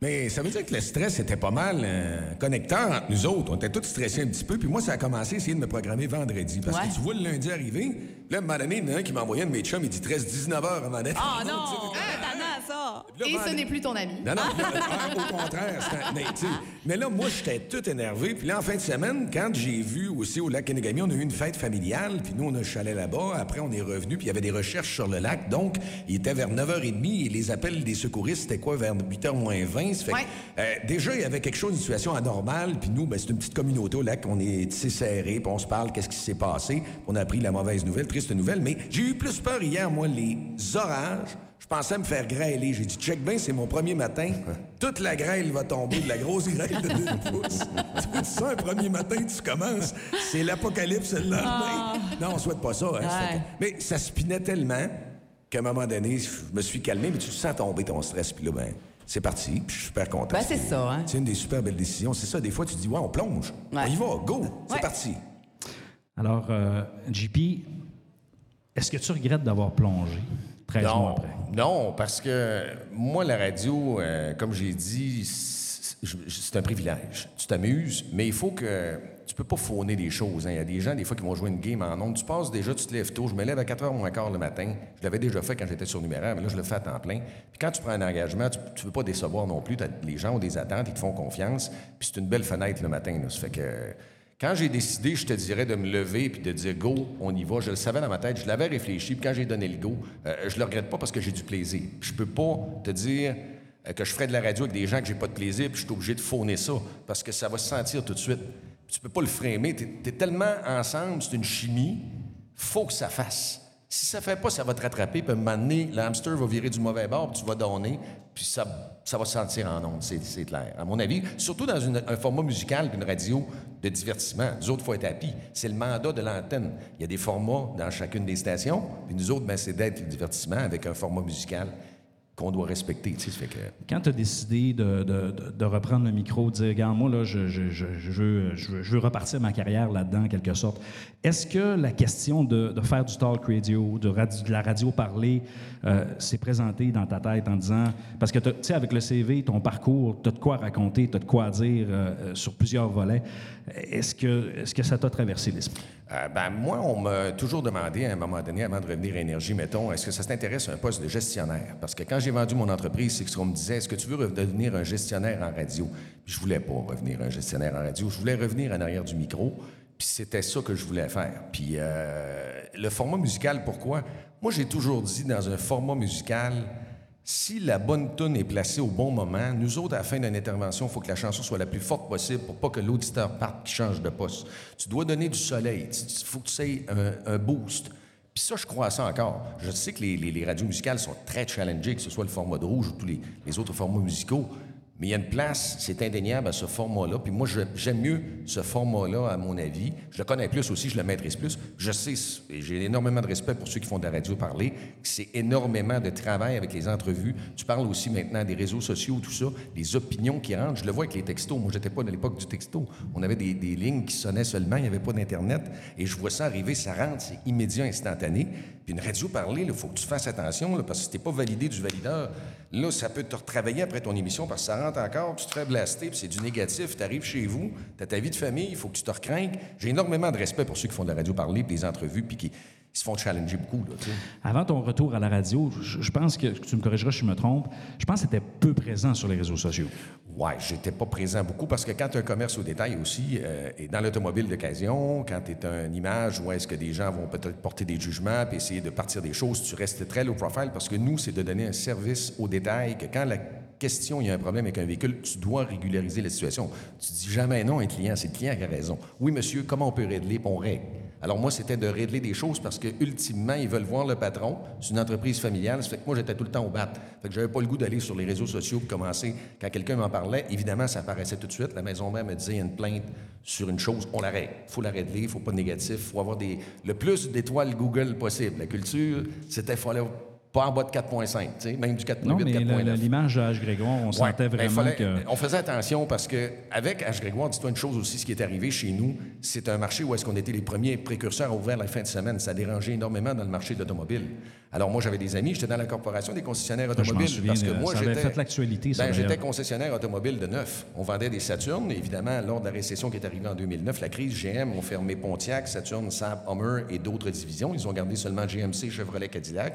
Mais ça veut dire que le stress était pas mal euh, connecteur entre nous autres. On était tous stressés un petit peu. Puis moi, ça a commencé à essayer de me programmer vendredi. Parce Ouais. que tu vois le lundi arriver. Là, moment donné, il y en a un qui m'a envoyé un de mes chums. Il dit 13-19 heures avant d'être. Ah non! Tannant, ça! Ah! Là, Et ce n'est plus ton ami. Non, non, ah, au contraire. c'est un- mais, sais, mais là, moi, j'étais tout énervé. Puis là, en fin de semaine, quand j'ai vu aussi au lac Kenegami, on a eu une fête familiale. Puis nous, on a un chalet là-bas. Après, on est revenu. Puis il y avait des recherches sur le lac. Donc, il était vers 9h30. Et les appels des secouristes, c'était quoi, vers 8h moins 20? Ça fait que, euh, déjà, il y avait quelque chose, une situation anormale. Puis nous, ben, c'est une petite communauté au lac. On est serré. Puis on se parle, qu'est-ce qui s'est passé? On a appris la mauvaise nouvelle, triste nouvelle. Mais j'ai eu plus peur hier, moi, les orages. Je pensais me faire grêler. J'ai dit, check bien, c'est mon premier matin. Toute la grêle va tomber, de la grosse grêle de 2 pouces. tu ça, un premier matin, tu commences. C'est l'apocalypse le lendemain. Non, on souhaite pas ça. hein. Mais ça spinait tellement qu'à un moment donné, je me suis calmé, mais tu sens tomber ton stress. Puis là, ben, c'est parti. Puis je suis super content. Ben, c'est ça, hein. C'est une des super belles décisions. C'est ça, des fois, tu te dis, ouais, on plonge. Ouais. On y va, go. C'est Ouais. parti. Alors, euh, JP, est-ce que tu regrettes d'avoir plongé 13 mois Non, après? non, parce que moi, la radio, euh, comme j'ai dit, c'est un privilège. Tu t'amuses, mais il faut que. Tu peux pas fauner les choses. hein. Il y a des gens, des fois, qui vont jouer une game en ondes. Tu passes déjà, tu te lèves tôt. Je me lève à 4 h moins quart le matin. Je l'avais déjà fait quand j'étais sur numéraire, mais là, je le fais à temps plein. Puis quand tu prends un engagement, tu ne veux pas décevoir non plus. Les gens ont des attentes, ils te font confiance. Puis c'est une belle fenêtre le matin. Là. Ça fait que. Quand j'ai décidé, je te dirais, de me lever puis de dire go, on y va, je le savais dans ma tête, je l'avais réfléchi, puis quand j'ai donné le go, euh, je le regrette pas parce que j'ai du plaisir. Je peux pas te dire euh, que je ferais de la radio avec des gens que j'ai pas de plaisir, puis je suis obligé de fauner ça parce que ça va se sentir tout de suite. Tu peux pas le framer, tu es, tellement ensemble, c'est une chimie, faut que ça fasse. Si ça fait pas, ça va te rattraper, puis à un moment donné, l'hamster va virer du mauvais bord, puis tu vas donner, puis ça, ça va se sentir en ondes, c'est, clair. À mon avis, surtout dans un format musical, une radio de divertissement. Nous autres, il faut être happy. C'est le mandat de l'antenne. Il y a des formats dans chacune des stations, puis nous autres, ben, c'est d'être le divertissement avec un format musical qu'on doit respecter. Tu sais, que... Quand tu as décidé de, de- de- reprendre le micro, de dire, regarde, moi, là, je, je- je- je veux, repartir ma carrière là-dedans, en quelque sorte, est-ce que la question de, de faire du talk radio, de, la radio parlée, euh, s'est présentée dans ta tête en disant, parce que, tu sais, avec le CV, ton parcours, tu as de quoi raconter, tu as de quoi dire euh, sur plusieurs volets. Est-ce que, est-ce que ça t'a traversé l'esprit? Euh, ben, moi, on m'a toujours demandé à un moment donné, avant de revenir à Énergie, mettons, est-ce que ça t'intéresse un poste de gestionnaire? Parce que quand j'ai vendu mon entreprise, c'est ce me disait, est-ce que tu veux redevenir un gestionnaire en radio? Puis je voulais pas revenir un gestionnaire en radio, je voulais revenir en arrière du micro, puis c'était ça que je voulais faire. Puis euh, le format musical, pourquoi? Moi, j'ai toujours dit, dans un format musical, si la bonne tune est placée au bon moment, nous autres, à la fin d'une intervention, il faut que la chanson soit la plus forte possible pour pas que l'auditeur parte et change de poste. Tu dois donner du soleil. Il faut que tu aies un, boost. Puis ça, je crois à ça encore. Je sais que les, radios musicales sont très challengées, que ce soit le format de rouge ou tous les autres formats musicaux. Mais il y a une place, c'est indéniable à ce format-là. Puis moi, j'aime mieux ce format-là, à mon avis. Je le connais plus aussi, je le maîtrise plus. Je sais, et j'ai énormément de respect pour ceux qui font de la radio parler, que c'est énormément de travail avec les entrevues. Tu parles aussi maintenant des réseaux sociaux, tout ça, des opinions qui rentrent. Je le vois avec les textos. Moi, j'étais pas de l'époque du texto. On avait des, lignes qui sonnaient seulement, il n'y avait pas d'Internet. Et je vois ça arriver, ça rentre, c'est immédiat, instantané. Puis une radio parlée, il faut que tu fasses attention, là, parce que si t'es pas validé du valideur, là, ça peut te retravailler après ton émission, parce que ça rentre encore, tu te fais blaster, puis c'est du négatif, tu arrives chez vous, tu as ta vie de famille, il faut que tu te recraignes. J'ai énormément de respect pour ceux qui font de la radio parler, puis des entrevues, puis qui ils se font challenger beaucoup. Là. Avant ton retour à la radio, je, je pense que, tu me corrigeras si je me trompe, je pense que tu étais peu présent sur les réseaux sociaux. Ouais, j'étais pas présent beaucoup parce que quand tu as un commerce au détail aussi, euh, et dans l'automobile d'occasion, quand tu es une image où est-ce que des gens vont peut-être porter des jugements puis essayer de partir des choses, tu restes très low profile parce que nous, c'est de donner un service au détail que quand la question, il y a un problème avec un véhicule, tu dois régulariser la situation. Tu dis jamais non à un client, c'est le client qui a raison. Oui, monsieur, comment on peut régler, on règle? Alors moi, c'était de régler des choses parce que ultimement, ils veulent voir le patron. C'est une entreprise familiale. Ça fait que moi, j'étais tout le temps au bat. Fait que j'avais pas le goût d'aller sur les réseaux sociaux pour commencer. Quand quelqu'un m'en parlait, évidemment, ça apparaissait tout de suite. La maison mère me disait, une plainte sur une chose, on la règle. faut la régler, faut pas de négatif, faut avoir des, le plus d'étoiles Google possible. La culture, c'était, fallait pas en bas de 4.5, tu sais, même du 4.8, Non, mais 4.9. la- la- l'image de H. Grégoire, on Ouais, sentait vraiment fallait- que... On faisait attention parce que avec H. Grégoire, dis-toi une chose aussi, ce qui est arrivé chez nous, c'est un marché où est-ce qu'on était les premiers précurseurs à ouvrir la fin de semaine. Ça dérangeait énormément dans le marché de l'automobile. Alors moi, j'avais des amis, j'étais dans la corporation des concessionnaires Je automobiles. souviens, parce que euh, moi, j'étais- fait l'actualité, Ben, j'étais concessionnaire automobile de neuf. On vendait des Saturnes. Évidemment, lors de la récession qui est arrivée en 2009, la crise, GM ont fermé Pontiac, Saturn, Saab, Hummer et d'autres divisions. Ils ont gardé seulement GMC, Chevrolet, Cadillac.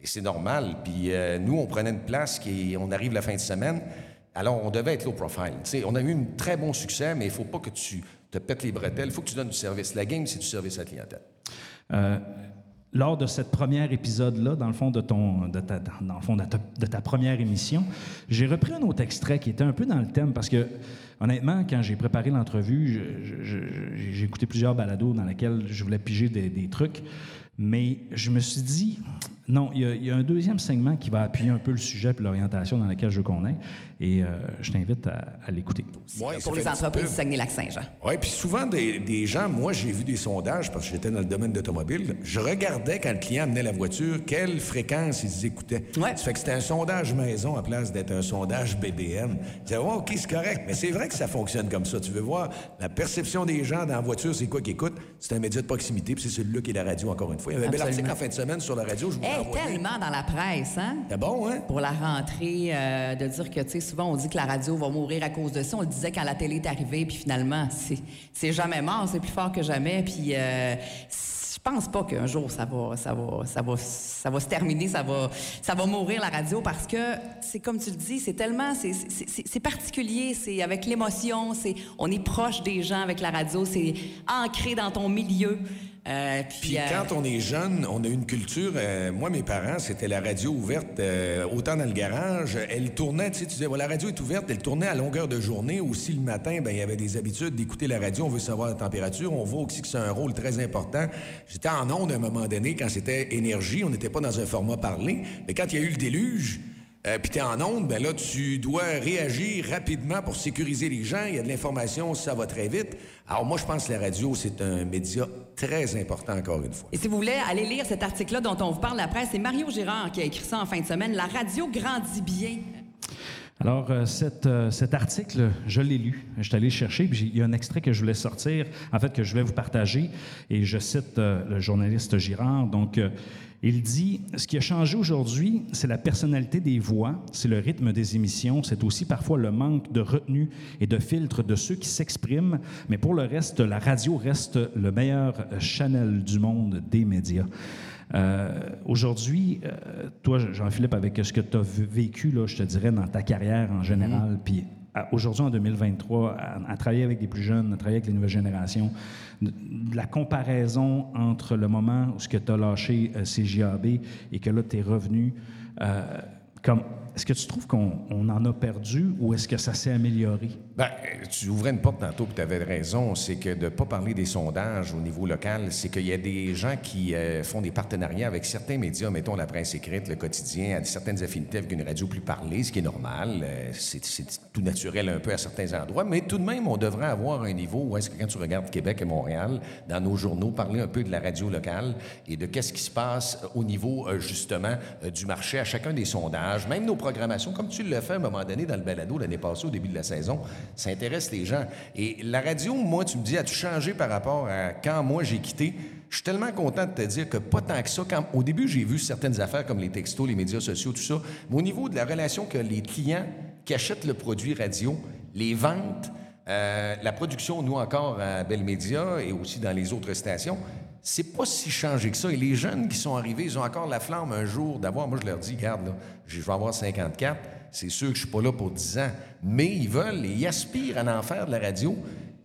Et c'est normal. Puis euh, nous, on prenait une place qui, on arrive la fin de semaine. Alors, on devait être low profile. On a eu un très bon succès, mais il ne faut pas que tu te pètes les bretelles. Il faut que tu donnes du service. La game, c'est du service à la clientèle. Euh, lors de cette première épisode-là, dans le fond de ton, de ta, dans le fond de ta, première émission, j'ai repris un autre extrait qui était un peu dans le thème parce que, honnêtement, quand j'ai préparé l'entrevue, j'ai écouté plusieurs balados dans lesquels je voulais piger des trucs, mais je me suis dit, non, il y, a, il y a un deuxième segment qui va appuyer un peu le sujet et l'orientation dans laquelle je veux qu'on est, et euh, je t'invite à, à l'écouter. Ouais, pour les entreprises du Saguenay-Lac-Saint-Jean. Oui, puis souvent, des, des gens, moi, j'ai vu des sondages parce que j'étais dans le domaine d'automobile. Je regardais quand le client amenait la voiture, quelle fréquence ils écoutaient. Ouais. Ça fait que c'était un sondage maison à place d'être un sondage BBM. Disais, oh, OK, c'est correct. Mais c'est vrai que ça fonctionne comme ça. Tu veux voir la perception des gens dans la voiture, c'est quoi qu'ils écoutent? C'est un média de proximité, puis c'est celui-là qui est la radio, encore une fois. Il y avait un bel article en fin de semaine sur la radio. Je vous l'ai Envoyé. tellement dans la presse, hein? C'était bon, hein? Pour la rentrée, euh, de dire que, tu sais, souvent on dit que la radio va mourir à cause de ça. On le disait quand la télé est arrivée, puis finalement, c'est, c'est jamais mort, c'est plus fort que jamais. Puis euh, je pense pas qu'un jour ça va, ça va, ça va, ça va se terminer, ça va, ça va mourir la radio parce que c'est comme tu le dis, c'est tellement, c'est, c'est, c'est- c'est particulier, c'est avec l'émotion, c'est, on est proche des gens avec la radio, c'est ancré dans ton milieu. Euh, puis, Puis euh, quand on est jeune, on a une culture. euh, moi, mes parents, c'était la radio ouverte euh, autant dans le garage. Elle tournait, tu sais, tu disais, voilà, la radio est ouverte, elle tournait à longueur de journée. Aussi, le matin, ben il y avait des habitudes d'écouter la radio. On veut savoir la température. On voit aussi que c'est un rôle très important. J'étais en onde à un moment donné quand c'était énergie. On n'était pas dans un format parlé. Mais quand il y a eu le déluge, euh, puis tu es en onde, ben là, tu dois réagir rapidement pour sécuriser les gens. Il y a de l'information, ça va très vite. Alors moi, je pense que la radio, c'est un média très important, encore une fois. Et si vous voulez aller lire cet article-là dont on vous parle la presse, c'est Mario Girard qui a écrit ça en fin de semaine. La radio grandit bien. Alors, euh, cet, euh, cet article, je l'ai lu. Je suis allé le chercher, puis il y a un extrait que je voulais sortir, en fait, que je voulais vous partager. Et je cite euh, le journaliste Girard. Donc, euh, il dit Ce qui a changé aujourd'hui, c'est la personnalité des voix, c'est le rythme des émissions, c'est aussi parfois le manque de retenue et de filtre de ceux qui s'expriment. Mais pour le reste, la radio reste le meilleur euh, channel du monde des médias. Euh, Aujourd'hui, euh, toi, Jean-Philippe, avec ce que tu as vécu, là, je te dirais, dans ta carrière en général, puis à- aujourd'hui, en 2023, à, travailler avec les plus jeunes, à travailler avec les nouvelles générations, la comparaison entre le moment où tu as lâché euh, CJAB et que là, tu es revenu, euh, comme, est-ce que tu trouves qu'on on en a perdu ou est-ce que ça s'est amélioré? Ben, tu ouvrais une porte tantôt, puis tu avais raison. C'est que de ne pas parler des sondages au niveau local, c'est qu'il y a des gens qui euh, font des partenariats avec certains médias, mettons la presse écrite, le quotidien, à certaines affinités avec une radio plus parlée, ce qui est normal. Euh, c'est, tout naturel un peu à certains endroits. Mais tout de même, on devrait avoir un niveau où est-ce que quand tu regardes Québec et Montréal, dans nos journaux, parler un peu de la radio locale et de qu'est-ce qui se passe au niveau, euh, justement, du marché à chacun des sondages, même nos programmations, comme tu l'as fait à un moment donné dans le balado l'année passée, au début de la saison, ça intéresse les gens. Et la radio, moi, tu me dis, as-tu changé par rapport à quand moi j'ai quitté? Je suis tellement content de te dire que pas tant que ça. Quand, au début, j'ai vu certaines affaires comme les textos, les médias sociaux, tout ça. Mais au niveau de la relation que les clients qui achètent le produit radio, les ventes, euh, la production, nous encore à Bell Média et aussi dans les autres stations, c'est pas si changé que ça. Et les jeunes qui sont arrivés, ils ont encore la flamme un jour d'avoir. Moi, je leur dis, regarde, là, je vais avoir 54. C'est sûr que je suis pas là pour 10 ans. Mais ils veulent et ils aspirent à en faire de la radio.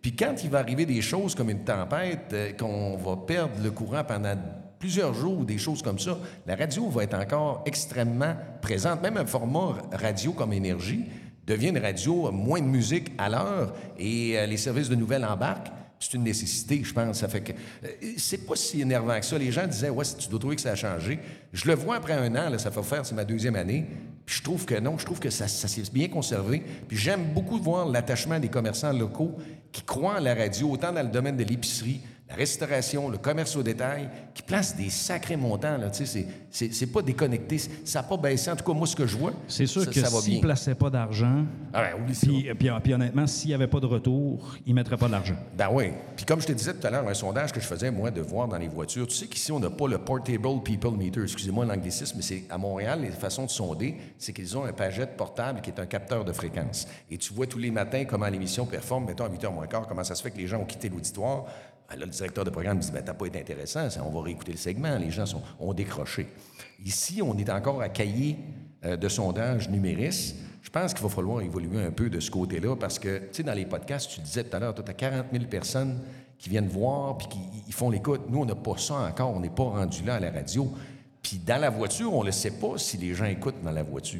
Puis quand il va arriver des choses comme une tempête, euh, qu'on va perdre le courant pendant plusieurs jours ou des choses comme ça, la radio va être encore extrêmement présente. Même un format radio comme énergie devient une radio euh, moins de musique à l'heure et euh, les services de nouvelles embarquent. C'est une nécessité, je pense. Ça fait que euh, c'est pas si énervant que ça. Les gens disaient ouais, tu dois trouver que ça a changé. Je le vois après un an, là, ça fait faire, c'est ma deuxième année. Puis je trouve que non, je trouve que ça, ça s'est bien conservé. Puis j'aime beaucoup voir l'attachement des commerçants locaux qui croient à la radio, autant dans le domaine de l'épicerie, la restauration, le commerce au détail, qui placent des sacrés montants. Là, tu sais, c'est, pas déconnecté. Ça n'a pas baissé. En tout cas, moi, ce que je vois, C'est sûr ça, que s'ils ne plaçaient pas d'argent, Ah ça. puis, puis, puis honnêtement, s'il n'y avait pas de retour, ils ne mettraient pas d'argent. Ben oui. Puis comme je te disais tout à l'heure, un sondage que je faisais, moi, de voir dans les voitures, tu sais qu'ici, on n'a pas le Portable People Meter. Excusez-moi l'anglicisme, mais c'est à Montréal, les façons de sonder, c'est qu'ils ont un pagette portable qui est un capteur de fréquence. Et tu vois tous les matins comment l'émission performe, mettons à 8h moins quart, comment ça se fait que les gens ont quitté l'auditoire. Ben là, le directeur de programme dit, ben, t'as pas été intéressant, on va réécouter le segment. Les gens ont décroché. Ici, on est encore à cahier euh, de sondage numéris. Je pense qu'il va falloir évoluer un peu de ce côté-là parce que, tu sais, dans les podcasts, tu disais tout à l'heure, tu as 40 000 personnes qui viennent voir puis qui font l'écoute. Nous, on n'a pas ça encore. On n'est pas rendu là à la radio. Puis dans la voiture, on ne sait pas si les gens écoutent dans la voiture.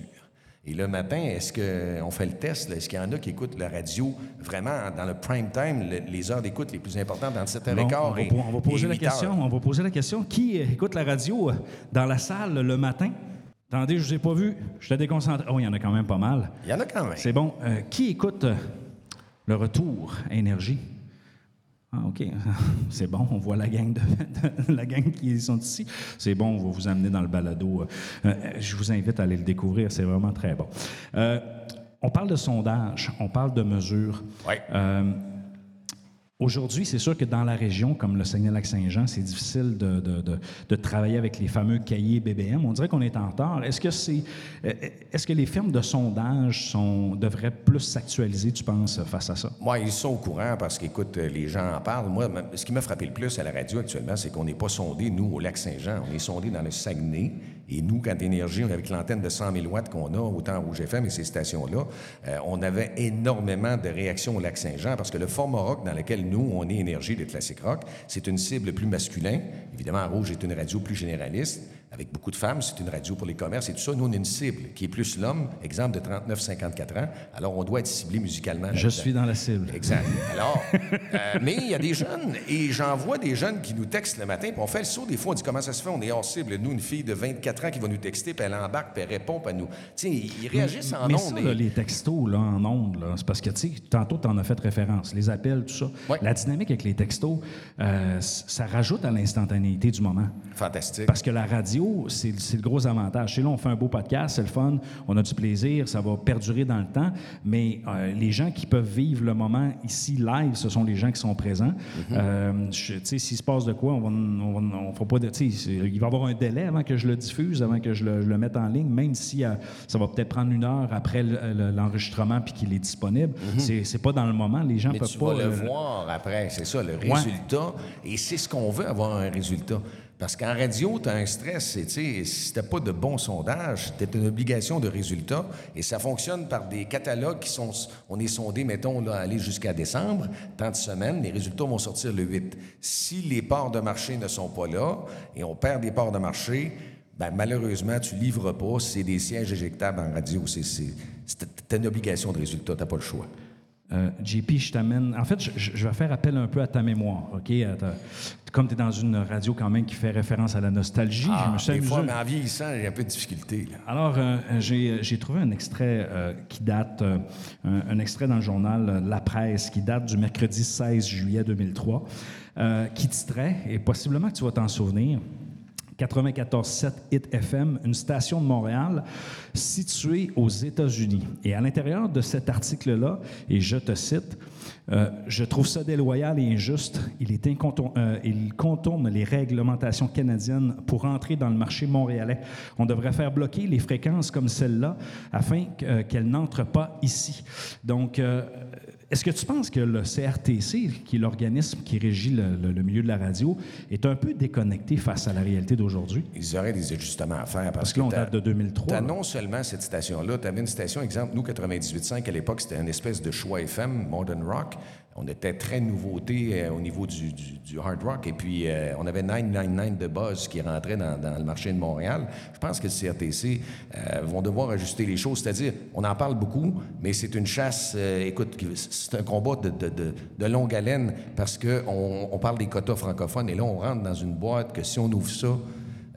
Et le matin, est-ce qu'on fait le test? Est-ce qu'il y en a qui écoutent la radio vraiment dans le prime time, le- les heures d'écoute les plus importantes dans 7 Bon, h on, va, et, po- on va poser et la 8 heures? question. On va poser la question. Qui écoute la radio euh, dans la salle le matin? Attendez, je ne vous ai pas vu. Je t'ai déconcentré. Oh, il y en a quand même pas mal. Il y en a quand même. C'est bon. Euh, qui écoute euh, le retour énergie? Ah, OK. C'est bon, on voit la gang, de, de- la gang qui sont ici. C'est bon, on va vous amener dans le balado. Euh, euh, je vous invite à aller le découvrir, c'est vraiment très bon. Euh, on parle de sondage, on parle de mesures. Euh, Aujourd'hui, c'est sûr que dans la région, comme le Saguenay-Lac-Saint-Jean, c'est difficile de, de- de- travailler avec les fameux cahiers BBM. On dirait qu'on est en retard. Est-ce que, c'est, euh, est-ce que les firmes de sondage sont, devraient plus s'actualiser, tu penses, face à ça? Moi, ils sont au courant parce qu'écoute, euh, les gens en parlent. Moi, ce qui m'a frappé le plus à la radio actuellement, c'est qu'on n'est pas sondé, nous, au lac Saint-Jean. On est sondé dans le Saguenay. Et nous, quand Énergie, avec l'antenne de 100 000 watts qu'on a, autant Rouge FM et ces stations-là, euh, on avait énormément de réactions au lac Saint-Jean parce que le format rock dans lequel nous, on est Énergie de classique rock, c'est une cible plus masculin. Évidemment, Rouge est une radio plus généraliste. Avec beaucoup de femmes, c'est une radio pour les commerces et tout ça. Nous, on a une cible qui est plus l'homme, exemple de 39-54 ans. Alors, on doit être ciblé musicalement. Je suis dans la cible. Exact. Alors, euh, mais il y a des jeunes, et j'en vois des jeunes qui nous textent le matin, puis on fait le saut. Des fois, on dit comment ça se fait, on est hors cible. Nous, une fille de 24 ans qui va nous texter, puis elle embarque, puis elle répond, puis elle nous. Tu sais, ils réagissent en Mais ondes. ça, et- là, les textos là, en ondes, c'est parce que, tu sais, tantôt, tu en as fait référence, les appels, tout ça. Ouais. La dynamique avec les textos, euh, ça rajoute à l'instantanéité du moment. Fantastique. Parce que la radio, c'est le gros avantage. C'est là, on fait un beau podcast, c'est le fun, on a du plaisir, ça va perdurer dans le temps, mais euh, les gens qui peuvent vivre le moment ici live, ce sont les gens qui sont présents. Euh, je- tu sais, s'il se passe de quoi, on va, on on fera pas de, il va y avoir un délai avant que je le diffuse, avant que je le, je le mette en ligne, même si euh, ça va peut-être prendre une heure après le- le- l'enregistrement puis qu'il est disponible. C'est C'est pas dans le moment, les gens Mais peuvent tu pas. vas le euh, voir après, c'est ça, le résultat. Et c'est ce qu'on veut, avoir un résultat. Parce qu'en radio, tu as un stress. et, Si tu pas de bons sondages, tu une obligation de résultat. Et ça fonctionne par des catalogues qui sont. On est sondé, mettons, là, aller jusqu'à décembre, tant de semaines. Les résultats vont sortir le 8. Si les parts de marché ne sont pas là et on perd des parts de marché, ben, malheureusement, tu livres pas. C'est des sièges éjectables en radio. C'est- une obligation de résultat. Tu pas le choix. Euh, JP, je t'amène. En fait, je, vais faire appel un peu à ta mémoire, OK? À ta- Comme tu es dans une radio quand même qui fait référence à la nostalgie, je Ah, me suis des fois, mais en vieillissant, j'ai un peu de difficulté. là. Alors, euh, j'ai j'ai trouvé un extrait euh, qui date, euh, un, un extrait dans le journal euh, La Presse, qui date du mercredi 16 juillet 2003, euh, qui titrait, et possiblement que tu vas t'en souvenir, 94.7 Hit FM, une station de Montréal située aux États-Unis. Et à l'intérieur de cet article-là, et je te cite, euh, je trouve ça déloyal et injuste. Il, est euh, il contourne les réglementations canadiennes pour entrer dans le marché montréalais. On devrait faire bloquer les fréquences comme celle-là afin euh, qu'elles n'entrent pas ici. Donc, euh, est-ce que tu penses que le CRTC, qui est l'organisme qui régit le, le- le milieu de la radio, est un peu déconnecté face à la réalité d'aujourd'hui? Ils auraient des ajustements à faire. Parce, Parce que là, on t'as- date de 2003. t'as là. non seulement cette station-là, tu avais une station, exemple, nous, 98.5, à l'époque, c'était une espèce de choix FM, Modern Rock. On était très nouveauté euh, au niveau du, du- hard rock. Et puis, euh, on avait 999 de Buzz qui rentrait dans, le marché de Montréal. Je pense que le CRTC euh, vont devoir ajuster les choses. C'est-à-dire, on en parle beaucoup, mais c'est une chasse, écoute, c'est un combat de- de longue haleine parce qu'on on parle des quotas francophones. Et là, on rentre dans une boîte que si on ouvre ça,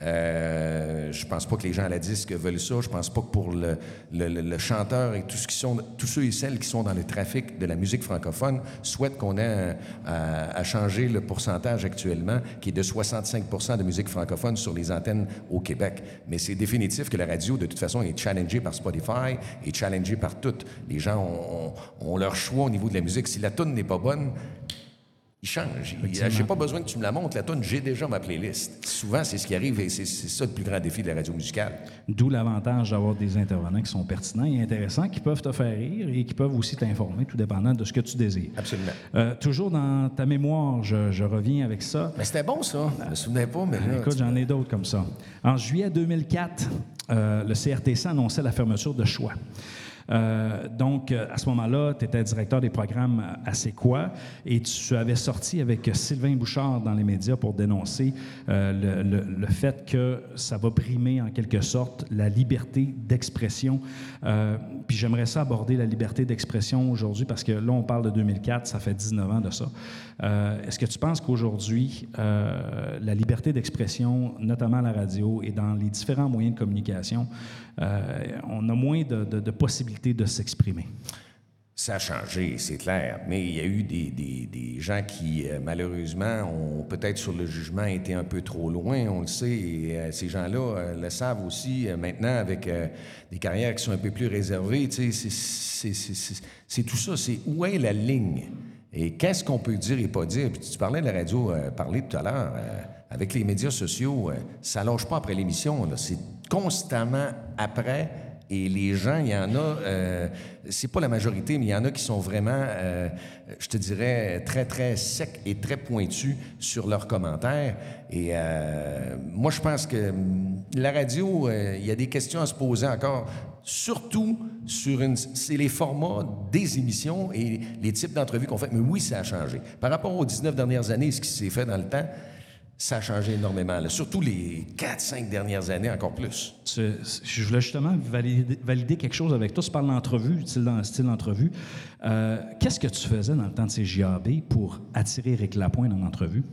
euh, je pense pas que les gens à la disque veulent ça. Je pense pas que pour le, le- le- chanteur et tout ce qui sont, tous ceux et celles qui sont dans le trafic de la musique francophone souhaitent qu'on ait à, changer le pourcentage actuellement, qui est de 65% de musique francophone sur les antennes au Québec. Mais c'est définitif que la radio, de toute façon, est challengée par Spotify, est challengée par toutes. Les gens ont, ont- ont leur choix au niveau de la musique. Si la tune n'est pas bonne, il change. Je n'ai pas besoin que tu me la montres, la tonne, j'ai déjà ma playlist. Souvent, c'est ce qui arrive et c'est ça le plus grand défi de la radio musicale. D'où l'avantage d'avoir des intervenants qui sont pertinents et intéressants, qui peuvent te faire rire et qui peuvent aussi t'informer, tout dépendant de ce que tu désires. Absolument. Euh, toujours dans ta mémoire, je, reviens avec ça. Mais c'était bon, ça. Je me souvenais pas, mais là, Écoute, j'en ai d'autres comme ça. En juillet 2004, euh, le CRTC annonçait la fermeture de Choix. Euh, donc, euh, à ce moment-là, tu étais directeur des programmes à C'est quoi? Et tu avais sorti avec Sylvain Bouchard dans les médias pour dénoncer euh, le, fait que ça va brimer en quelque sorte la liberté d'expression. puis j'aimerais ça aborder la liberté d'expression aujourd'hui parce que là, on parle de 2004, ça fait 19 ans de ça. Est-ce que tu penses qu'aujourd'hui, la liberté d'expression, notamment à la radio et dans les différents moyens de communication, on a moins de possibilités de s'exprimer? Ça a changé, c'est clair, mais il y a eu des, gens qui, euh, malheureusement, ont peut-être sur le jugement été un peu trop loin, on le sait, et euh, ces gens-là euh, le savent aussi maintenant avec des carrières qui sont un peu plus réservées. C'est tout ça, c'est où est la ligne? Et qu'est-ce qu'on peut dire et pas dire? Tu parlais de la radio, parler tout à l'heure, avec les médias sociaux, ça lâche pas après l'émission, c'est constamment après et les gens, il y en a, euh, c'est pas la majorité, mais il y en a qui sont vraiment, euh, je te dirais, très, très secs et très pointus sur leurs commentaires. Et euh, moi, je pense que hum, la radio, euh, il y a des questions à se poser encore, surtout sur une, c'est les formats des émissions et les types d'entrevues qu'on fait. Mais oui, ça a changé. Par rapport aux 19 dernières années, ce qui s'est fait dans le temps, ça a changé énormément. Surtout les 4-5 dernières années, encore plus. Je voulais justement valider, quelque chose avec toi. Tu parles d'entrevue, style, style d'entrevue. Euh, qu'est-ce que tu faisais dans le temps de ces JAB pour attirer Eric Lapointe dans l'entrevue?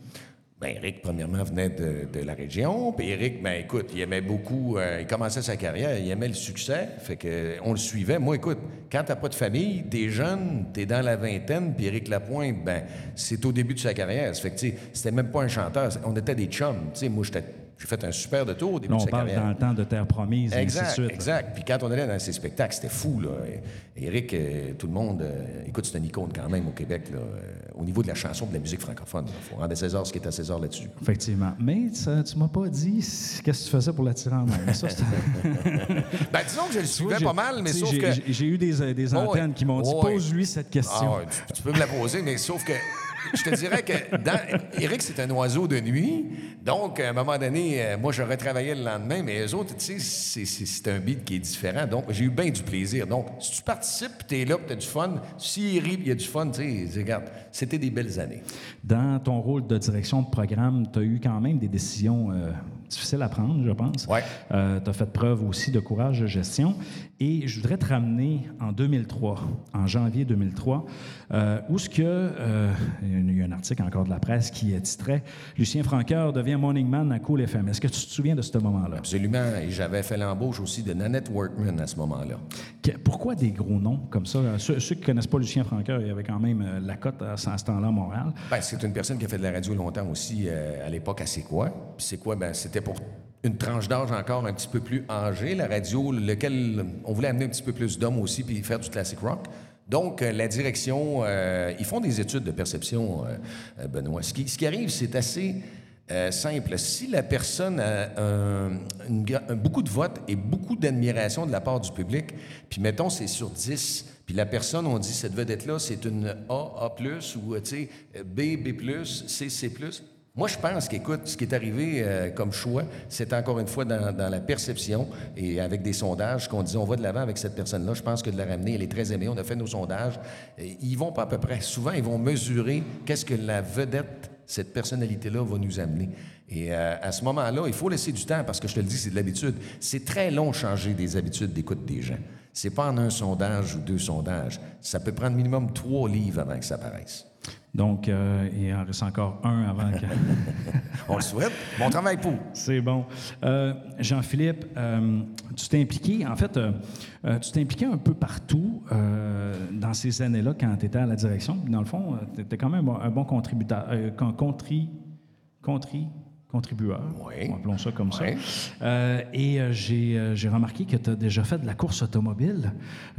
Bien, Eric, premièrement, venait de, la région. Puis Eric, ben écoute, il aimait beaucoup, euh, il commençait sa carrière, il aimait le succès. Fait que on le suivait. Moi, écoute, quand t'as pas de famille, t'es jeune, t'es dans la vingtaine, puis Éric Lapointe, ben c'est au début de sa carrière. Fait que, c'était même pas un chanteur. On était des chums. sais, moi, j'étais j'ai fait un super de tour au début de sa on parle dans le temps de Terre Promise, exact, ainsi de suite. Exact. Puis quand on allait dans ces spectacles, c'était fou. Là. Éric, euh, tout le monde... Euh, écoute, c'est une icône quand même au Québec, là, euh, au niveau de la chanson, de la musique francophone. Il faut rendre à César ce qui est à César là-dessus. Effectivement. Mais ça, tu m'as pas dit qu'est-ce que tu faisais pour l'attirer en main. ben, disons que je le suivais pas mal, mais sauf que... J'ai eu des, des antennes qui m'ont dit « Pose-lui cette question. Ah, tu, peux me la poser, mais sauf que je te dirais que dans... Eric, c'est un oiseau de nuit. Donc, à un moment donné, euh, moi, je retravaillais le lendemain, mais eux autres, tu sais, c'est un beat qui est différent. Donc, j'ai eu bien du plaisir. Donc, si tu participes, tu es là, tu as du fun. S'il rit, il y a du fun, tu sais, regarde, c'était des belles années. Dans ton rôle de direction de programme, tu as eu quand même des décisions euh, difficiles à prendre, je pense. Oui. Euh, tu as fait preuve aussi de courage de gestion. Et je voudrais te ramener en 2003, en janvier 2003, euh, où ce que, euh, il y a un article encore de la presse qui titrait Lucien Franqueur devient morning man à Cool FM. Est-ce que tu te souviens de ce moment-là? Absolument. Et j'avais fait l'embauche aussi de Nanette Workman à ce moment-là. pourquoi des gros noms comme ça? Ceux, qui ne connaissent pas Lucien Franqueur, il y avait quand même euh, la cote à, ce temps-là à Montréal. Ben, c'est une personne qui a fait de la radio longtemps aussi à l'époque à C'est quoi? C'est quoi? Ben, c'était pour une tranche d'âge encore un petit peu plus âgée, la radio, lequel on voulait amener un petit peu plus d'hommes aussi puis faire du classic rock. Donc, euh, la direction, euh, ils font des études de perception, euh, Benoît. Ce qui, ce qui arrive, c'est assez simple. Si la personne a beaucoup de votes et beaucoup d'admiration de la part du public, puis mettons, c'est sur 10, puis la personne, on dit, cette vedette-là, c'est une A, A+, ou, tu sais, B, B+, C, C+, moi, je pense qu'écoute, ce qui est arrivé euh, comme choix, c'est encore une fois dans, la perception et avec des sondages qu'on disait on va de l'avant avec cette personne-là. Je pense que de la ramener, elle est très aimée. On a fait nos sondages. ils vont pas à peu près. Souvent, ils vont mesurer qu'est-ce que la vedette, cette personnalité-là, va nous amener. Et euh, à ce moment-là, il faut laisser du temps parce que je te le dis, c'est de l'habitude. C'est très long changer des habitudes d'écoute des gens. C'est pas en un sondage ou deux sondages. Ça peut prendre minimum trois livres avant que ça apparaisse. Donc, euh, il en reste encore un avant que... On le souhaite. Bon travail pour. C'est bon. Euh, Jean-Philippe, euh, tu t'es impliqué, en fait, tu t'es impliqué un peu partout dans ces années-là quand tu étais à la direction. Dans le fond, tu étais quand même un bon contributeur. contri, contri, contribueur, Oui. appelons ça comme Oui. ça. Euh, et euh, j'ai euh, j'ai remarqué que tu as déjà fait de la course automobile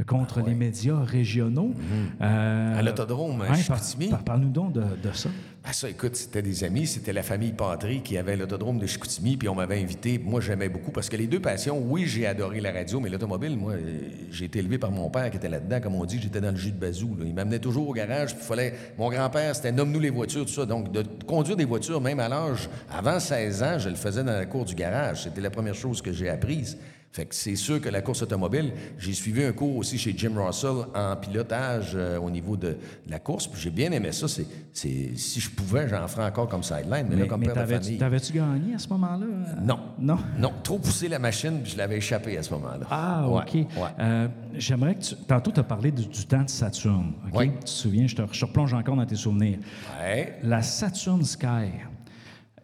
contre les médias régionaux. Ah À l'autodrome, à ouais, par- par- Parle-nous donc de, de ça. Ah, ça, écoute, c'était des amis, c'était la famille Patry qui avait l'autodrome de Chicoutimi, puis on m'avait invité. Moi, j'aimais beaucoup parce que les deux passions, oui, j'ai adoré la radio, mais l'automobile, moi, euh, j'ai été élevé par mon père qui était là-dedans. Comme on dit, j'étais dans le jus de bazou. là. Il m'amenait toujours au garage, puis fallait. Mon grand-père, c'était nomme-nous les voitures, tout ça. Donc, de conduire des voitures, même à l'âge, avant 16 ans, je le faisais dans la cour du garage. C'était la première chose que j'ai apprise. Fait que c'est sûr que la course automobile, j'ai suivi un cours aussi chez Jim Russell en pilotage euh, au niveau de, de la course, puis j'ai bien aimé ça. C'est, c'est, si je pouvais, j'en ferais encore comme sideline, mais, là, comme père de famille. t'avais-tu gagné à ce moment-là? Non. Non? Non, trop poussé la machine, puis je l'avais échappé à ce moment-là. Ah, OK. ouais. Euh, J'aimerais que tu... Tantôt, tu as parlé du, du temps de Saturne. OK? Oui. Tu te souviens, je te je replonge encore dans tes souvenirs. La Saturn Sky,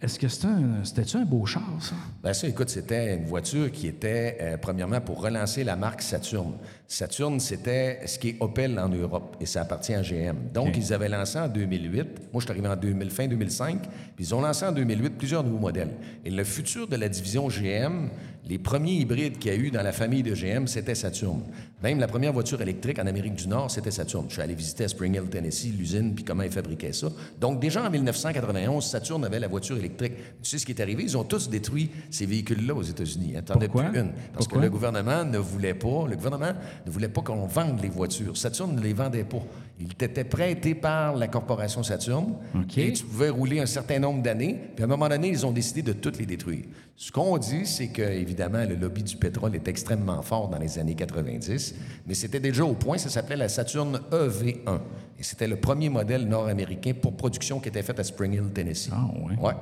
est-ce que c'était un, c'était-tu un beau char, ça? Ben ça, écoute, c'était une voiture qui était, euh, premièrement, pour relancer la marque Saturn. Saturn, c'était ce qui est Opel en Europe, et ça appartient à GM. Donc, ils avaient lancé en 2008. Moi, je suis arrivé en 2000, fin 2005, puis ils ont lancé en 2008 plusieurs nouveaux modèles. Et le futur de la division GM, les premiers hybrides qu'il y a eu dans la famille de GM, c'était Saturn. Même la première voiture électrique en Amérique du Nord, c'était Saturn. Je suis allé visiter à Spring Hill, Tennessee, l'usine, puis comment ils fabriquaient ça. Donc, déjà en 1991, Saturn avait la voiture électrique. Tu sais ce qui est arrivé? Ils ont tous détruit ces véhicules-là aux États-Unis. Hein. T'en as plus une. Parce Pourquoi? que le gouvernement ne voulait pas, le gouvernement ne voulait pas qu'on vende les voitures. Saturn ne les vendait pas. Il était prêté par la corporation Saturn. OK. Et tu pouvais rouler un certain nombre d'années. Puis à un moment donné, ils ont décidé de toutes les détruire. Ce qu'on dit, c'est que, évidemment, le lobby du pétrole est extrêmement fort dans les années 90, mais c'était déjà au point, ça s'appelait la Saturn EV1. Et c'était le premier modèle nord-américain pour production qui était fait à Spring Hill, Tennessee. Ah. Ouais.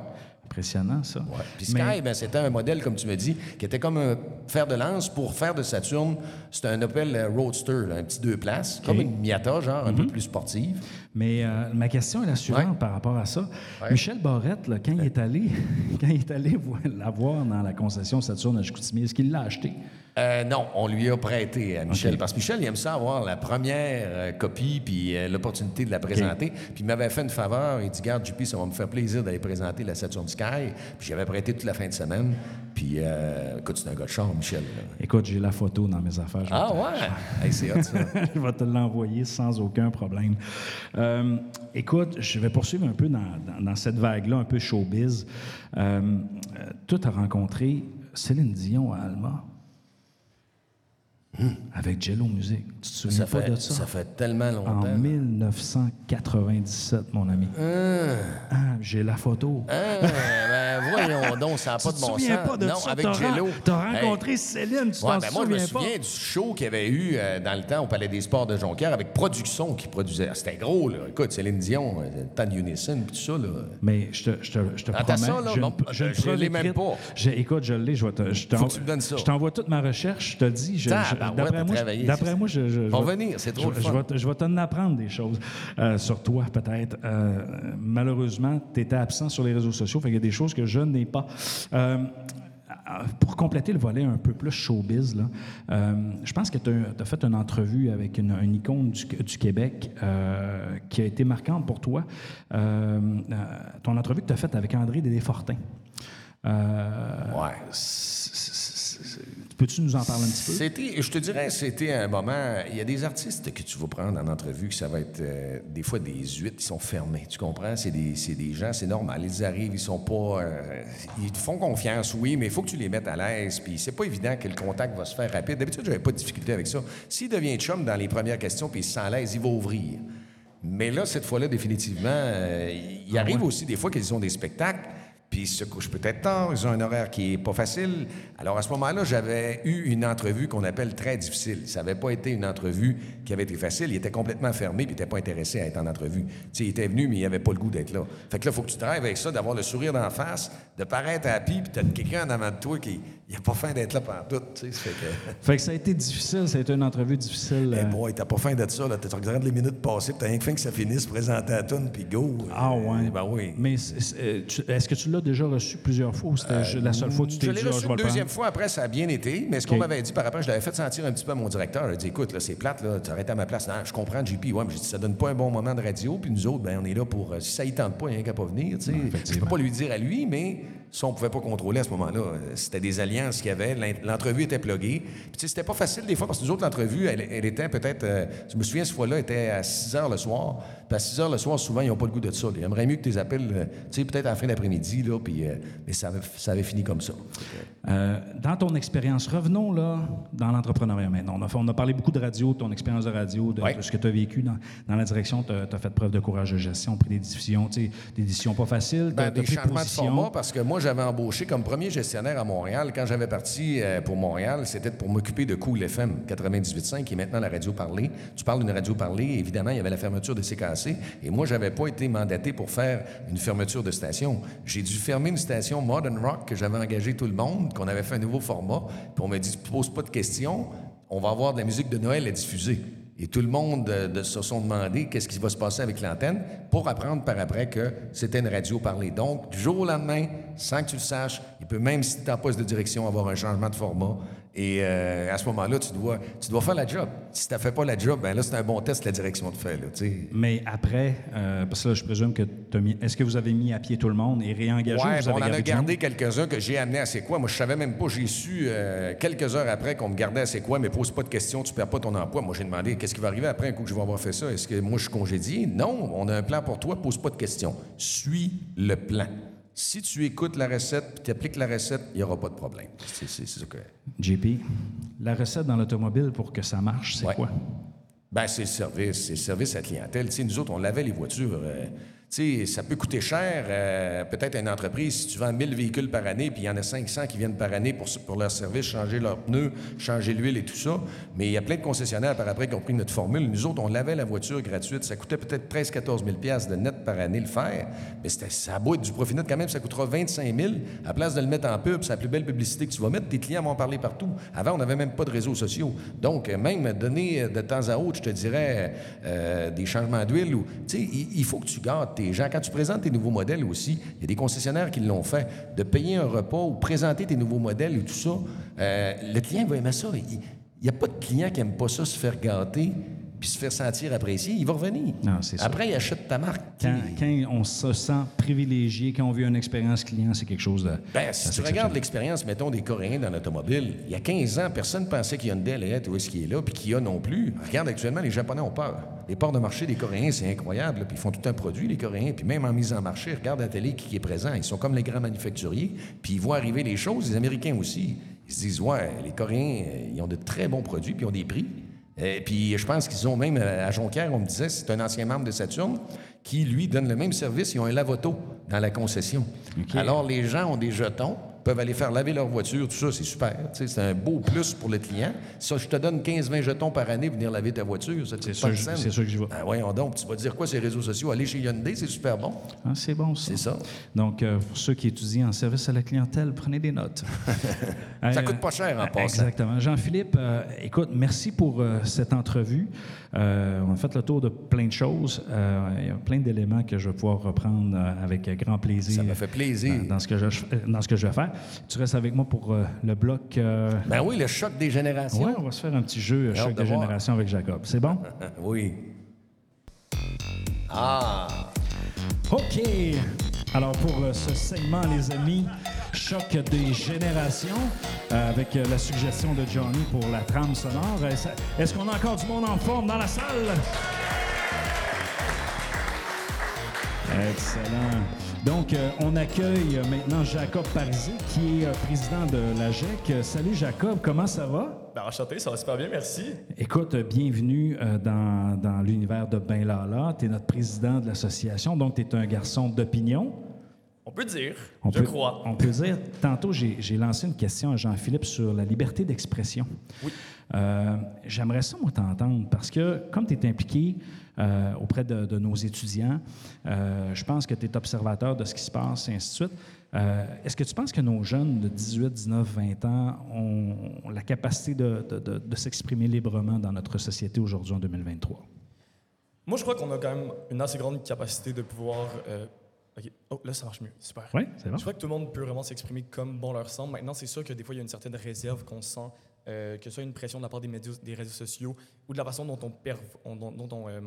Impressionnant, ça. Ouais. Puis Sky, Mais- ben, c'était un modèle, comme tu me dis, qui était comme un fer de lance pour faire de Saturn. C'était un Opel Roadster, là, un petit deux places, comme une Miata, genre, un Mhm. peu plus sportive. Mais euh, ma question est la suivante Ouais. par rapport à ça. Michel Barrette, là, quand, il est allé, quand il est allé la voir dans la concession Saturne à Chicoutimi, est-ce qu'il l'a acheté? Euh, non, on lui a prêté à Michel, parce que Michel, il aime ça avoir la première euh, copie, puis euh, l'opportunité de la présenter. Puis il m'avait fait une faveur, il dit, garde, JP, ça va me faire plaisir d'aller présenter la Saturn Sky. Puis j'avais prêté toute la fin de semaine. Puis, euh, écoute, c'est un gars de char, Michel. Écoute, j'ai la photo dans mes affaires. Ah ouais? Hey, c'est hot, ça. je vais te l'envoyer sans aucun problème. Euh, écoute, je vais poursuivre un peu dans, dans- dans cette vague-là, un peu showbiz. Euh, euh, toi, tu as rencontré Céline Dion à Alma? Avec Jello Music. Tu te souviens Hmm. Ça pas fait, de ça? ça fait tellement En longtemps. 1997, mon ami. Ah, j'ai la photo. Ah, ben voyons donc, ça n'a pas tu de te bon souviens sens. pas de non, ça? avec Jello. T'as Hey. rencontré Céline, tu Ouais, ben moi, je me souviens pas? du show qu'il y avait eu euh, dans le temps au Palais des Sports de Jonquière avec Production qui produisait. C'était gros, là. Écoute, Céline Dion, euh, de Unison, puis tout ça, là. Mais je te, je te, je te promets. là? j'ai une je l'ai même pas. Écoute, je l'ai. Je, vais te- je tu. Je t'envoie toute ma recherche. Je te le dis. je- je- Tabarouette, D'après moi, d'après c'est moi, je, je, je Va vais- venir, c'est trop je, le je fun. vais te- je vais t'en apprendre des choses euh, sur toi, peut-être. Euh, malheureusement, tu étais absent sur les réseaux sociaux. Fait qu'il y a des choses que je n'ai pas. Euh, pour compléter le volet un peu plus showbiz, là, euh, je pense que tu as, fait une entrevue avec une, une icône du, du Québec euh, qui a été marquante pour toi. Euh, ton entrevue que tu as faite avec André. Euh, Ouais. Peux-tu nous en parler un petit peu? C'était, je te dirais, c'était un moment. Il y a des artistes que tu vas prendre en entrevue que ça va être euh, des fois des huit qui sont fermés. Tu comprends? C'est des, c'est des gens, c'est normal. Ils arrivent, ils sont pas. euh, ils te font confiance, oui, mais il faut que tu les mettes à l'aise. Puis c'est pas évident que le contact va se faire rapide. D'habitude, j'avais pas de difficulté avec ça. S'il devient chum dans les premières questions puis il se sent à l'aise, il va ouvrir. Mais là, cette fois-là, définitivement, euh, il arrive aussi des fois qu'ils ont des spectacles, puis ils se couchent peut-être tard, ils ont un horaire qui est pas facile. Alors à ce moment-là, j'avais eu une entrevue qu'on appelle très difficile. Ça n'avait pas été une entrevue qui avait été facile. Il était complètement fermé, puis il n'était pas intéressé à être en entrevue. Il était venu, mais il n'avait pas le goût d'être là. Fait que là, il faut que tu drives avec ça, d'avoir le sourire d'en face, de paraître happy, puis tu as quelqu'un en avant de toi qui n'a pas faim d'être là pendant tout. Tu sais, ça fait que... Fait que ça a été difficile, ça a été une entrevue difficile. Eh euh, boy, t'as pas faim de ça, là. Tu regardes les minutes puis t'as rien que faim que ça finisse, présenter à tune, puis go. Ah Euh, ouais. Ben oui. Mais euh, tu- est-ce que tu l'as déjà reçu plusieurs fois ou c'était ju- la seule fois que tu t'es Je dit l'ai ah, reçu je une deuxième fois, après, ça a bien été. Mais ce qu'on m'avait dit par après, je l'avais fait sentir un petit peu à mon directeur. Il a dit Écoute, là, c'est plate, là, tu arrêtes à ma place. Non, je comprends, JP. Ouais, mais j'ai dit Ça donne pas un bon moment de radio. Puis nous autres, ben, on est là pour. euh, si ça y tente pas, il n'y a qu'à pas venir. tu sais. je peux pas lui dire à lui, mais Ça, on pouvait pas contrôler à ce moment-là. Euh, C'était des alliances qu'il y avait. L'entrevue était pluguée. Puis, tu sais, c'était pas facile des fois parce que nous autres, l'entrevue, elle, était peut-être. euh, je me souviens, cette fois-là, était à 6 heures le soir. Puis à 6 heures le soir, souvent, ils n'ont pas le goût de ça. là. Ils aimeraient mieux que tu les appelles, euh, tu sais, peut-être à la fin d'après-midi, là. Puis, euh, mais ça avait, ça avait fini comme ça. Euh, dans ton expérience, revenons là dans l'entrepreneuriat maintenant. On a, on a parlé beaucoup de radio, de ton expérience de radio, de, Ouais. de ce que tu as vécu dans, dans la direction. Tu as, fait preuve de courage de gestion, pris des décisions, tu sais, des décisions pas faciles. Ben, des changements de position. format parce que moi, j'avais embauché comme premier gestionnaire à Montréal. Quand j'avais parti pour Montréal, c'était pour m'occuper de Cool FM 98.5, qui est maintenant la radio parlée. Tu parles d'une radio parlée, évidemment, il y avait la fermeture de CKC. Et moi, j'avais pas été mandaté pour faire une fermeture de station. J'ai dû fermer une station Modern Rock que j'avais engagé tout le monde, qu'on avait fait un nouveau format. Puis on m'a dit, pose pas de questions, on va avoir de la musique de Noël à diffuser. Et tout le monde euh, se sont demandé qu'est-ce qui va se passer avec l'antenne pour apprendre par après que c'était une radio parlée. Donc, du jour au lendemain, sans que tu le saches, il peut même, si tu en poste de direction, avoir un changement de format. Et euh, à ce moment-là, tu dois, tu dois faire la job. Si tu ne fais pas la job, ben là, c'est un bon test la direction te fait. Là. Mais après, euh, parce que là, je présume que tu mis. Est-ce que vous avez mis à pied tout le monde et réengagé ou Ouais, vous on avez en a gardé quelques-uns que j'ai amenés à C'est quoi. Moi, je savais même pas. J'ai su euh, quelques heures après qu'on me gardait à C'est quoi, mais pose pas de questions, tu perds pas ton emploi. Moi, j'ai demandé qu'est-ce qui va arriver après un coup que je vais avoir fait ça? Est-ce que moi, je suis congédié? Non, on a un plan pour toi, pose pas de questions. Suis le plan. Si tu écoutes la recette tu appliques la recette, il n'y aura pas de problème. C'est ça que. JP, la recette dans l'automobile pour que ça marche, c'est Ouais. quoi? Ben, c'est le service, c'est le service à la clientèle. Tu sais, nous autres, on lavait les voitures. euh, sais, ça peut coûter cher, euh, peut-être à une entreprise, si tu vends 1000 véhicules par année, puis il y en a 500 qui viennent par année pour, leur service, changer leurs pneus, changer l'huile et tout ça. Mais il y a plein de concessionnaires par après qui ont pris notre formule. Nous autres, on lavait la voiture gratuite. Ça coûtait peut-être 13 14 000 de net par année le faire. Mais ça être du profit net quand même, ça coûtera 25 000 à place de le mettre en pub. C'est la plus belle publicité que tu vas mettre. Tes clients vont parler partout. Avant, on n'avait même pas de réseaux sociaux. Donc, euh, même donner euh, de temps à autre, je te dirais, des changements d'huile. ou Tu sais, il faut que tu gardes tes gens. Quand tu présentes tes nouveaux modèles aussi, il y a des concessionnaires qui l'ont fait. De payer un repas ou présenter tes nouveaux modèles et tout ça, euh, le client va aimer ça. Il n'y a pas de client qui n'aime pas ça, se faire gâter puis se faire sentir apprécié. Il va revenir. Non. Après, il achète ta marque. Quand, quand on se sent privilégié, quand on vit une expérience client, c'est quelque chose de. Ben, si tu regardes l'expérience, mettons, des Coréens dans l'automobile, il y a 15 ans, personne ne pensait qu'il y a une Delette où est-ce qu'il est là, puis qu'il y a non plus. Regarde, actuellement, les Japonais ont peur. Les ports de marché des Coréens, c'est incroyable, puis ils font tout un produit, les Coréens, puis même en mise en marché, regarde la télé qui est présent. Ils sont comme les grands manufacturiers, puis ils voient arriver les choses, les Américains aussi. Ils se disent, ouais, les Coréens, euh, ils ont de très bons produits, puis ils ont des prix. Et puis je pense qu'ils ont même, euh, à Jonquière, on me disait, c'est un ancien membre de Saturne qui, lui, donne le même service. Ils ont un lavoto dans la concession. Alors, les gens ont des jetons, peuvent aller faire laver leur voiture, tout ça, c'est super. C'est un beau plus pour le client. Ça, je te donne 15-20 jetons par année pour venir laver ta voiture. Ça te C'est coûte sûr, pas c'est sûr que j'y vais. Ah, voyons donc, tu vas dire quoi ces réseaux sociaux? Aller chez Hyundai, c'est super bon. Ah, c'est bon, ça. C'est ça. Donc, euh, pour ceux qui étudient en service à la clientèle, prenez des notes. Ça Euh, coûte pas cher en passant. Exactement. Jean-Philippe, euh, écoute, merci pour euh, cette entrevue. Euh, on a fait le tour de plein de choses. Euh, il y a plein d'éléments que je vais pouvoir reprendre euh, avec grand plaisir. Ça me fait plaisir. Dans, dans ce que je, euh, dans ce que je vais faire. Tu restes avec moi pour euh, le bloc. euh, Ben oui, le choc des générations. ouais, on va se faire un petit jeu choc de de voir. génération avec Jacob. C'est bon? oui. Ah! OK. Alors, pour euh, ce segment, les amis, choc des générations, euh, avec euh, la suggestion de Johnny pour la trame sonore. Est-ce qu'on a encore du monde en forme dans la salle? Excellent. Donc, euh, on accueille maintenant Jacob Parisé, qui est euh, président de la GEC. Euh, Salut Jacob, comment ça va? Ben, enchanté, ça va super bien, merci. Écoute, euh, bienvenue dans, dans l'univers de Ben Lala. Tu es notre président de l'association, donc tu es un garçon d'opinion. On peut dire, On je peut, crois. On peut dire, tantôt, j'ai lancé une question à Jean-Philippe sur la liberté d'expression. Oui. J'aimerais ça, moi, t'entendre, parce que comme tu es impliqué euh, auprès de, de nos étudiants, euh, je pense que tu es observateur de ce qui se passe, et ainsi de suite. Euh, Est-ce que tu penses que nos jeunes de 18, 19, 20 ans ont, ont la capacité de, de- de- de s'exprimer librement dans notre société aujourd'hui en 2023? Moi, je crois qu'on a quand même une assez grande capacité de pouvoir. OK. Oh, là, ça marche mieux. Super. Oui, c'est bon. Je crois que tout le monde peut vraiment s'exprimer comme bon leur semble. Maintenant, c'est sûr que des fois, il y a une certaine réserve qu'on sent, euh, que ce soit une pression de la part des, médias, des réseaux sociaux ou de la façon dont on, perv- on- dont, on, euh,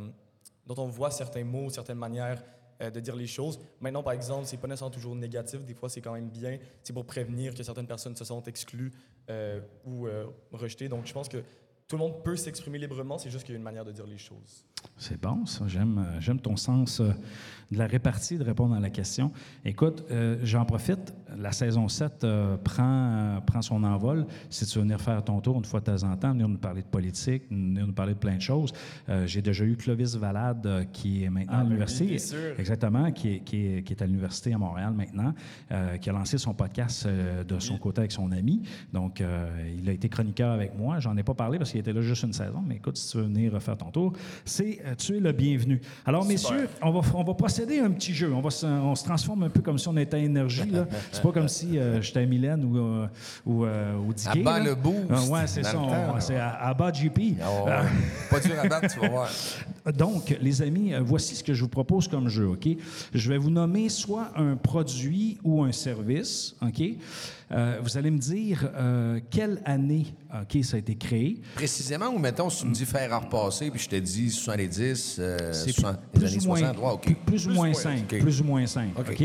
dont on voit certains mots, certaines manières euh, de dire les choses. Maintenant, par exemple, c'est pas nécessairement toujours négatif. Des fois, c'est quand même bien. C'est pour prévenir que certaines personnes se sentent exclues ou rejetées. Donc, je pense que tout le monde peut s'exprimer librement. C'est juste qu'il y a une manière de dire les choses. C'est bon, ça. J'aime, euh, j'aime ton sens euh, de la répartie, de répondre à la question. Écoute, euh, j'en profite. La saison 7 euh, prend, prend son envol. Si tu veux venir faire ton tour une fois de temps en temps, venir nous parler de politique, venir nous parler de plein de choses. J'ai déjà eu Clovis Valade, qui est maintenant Ah, à ben oui, l'université. bien sûr. Exactement, qui est, qui est- qui est à l'université à Montréal maintenant, qui a lancé son podcast de son côté avec son ami. Donc, il a été chroniqueur avec moi. J'en ai pas parlé parce qu'il était là juste une saison. Mais écoute, si tu veux venir faire ton tour, c'est euh, tu es le bienvenu. Alors, messieurs, on va, on va procéder à un petit jeu. On, va se, on se transforme un peu comme si on était à énergie. là. C'est pas comme si euh, j'étais à Mylène ou, euh, ou, euh, Dickey, À bas là. le boost, Ah, ouais, c'est ça. c'est à, à bas GP. Ah ouais, Pas dur à battre, tu vas voir. donc, les amis, voici ce que je vous propose comme jeu, OK? Je vais vous nommer soit un produit ou un service, OK? Euh, vous allez me dire euh, quelle année, OK, ça a été créé? Précisément, ou mettons, si tu me dis faire à repasser, puis je te dis 70, euh, C'est 60, les plus années ou moins, 60, ouais, OK. plus, plus ou moins 5. OK. Plus ou moins 5. OK. OK?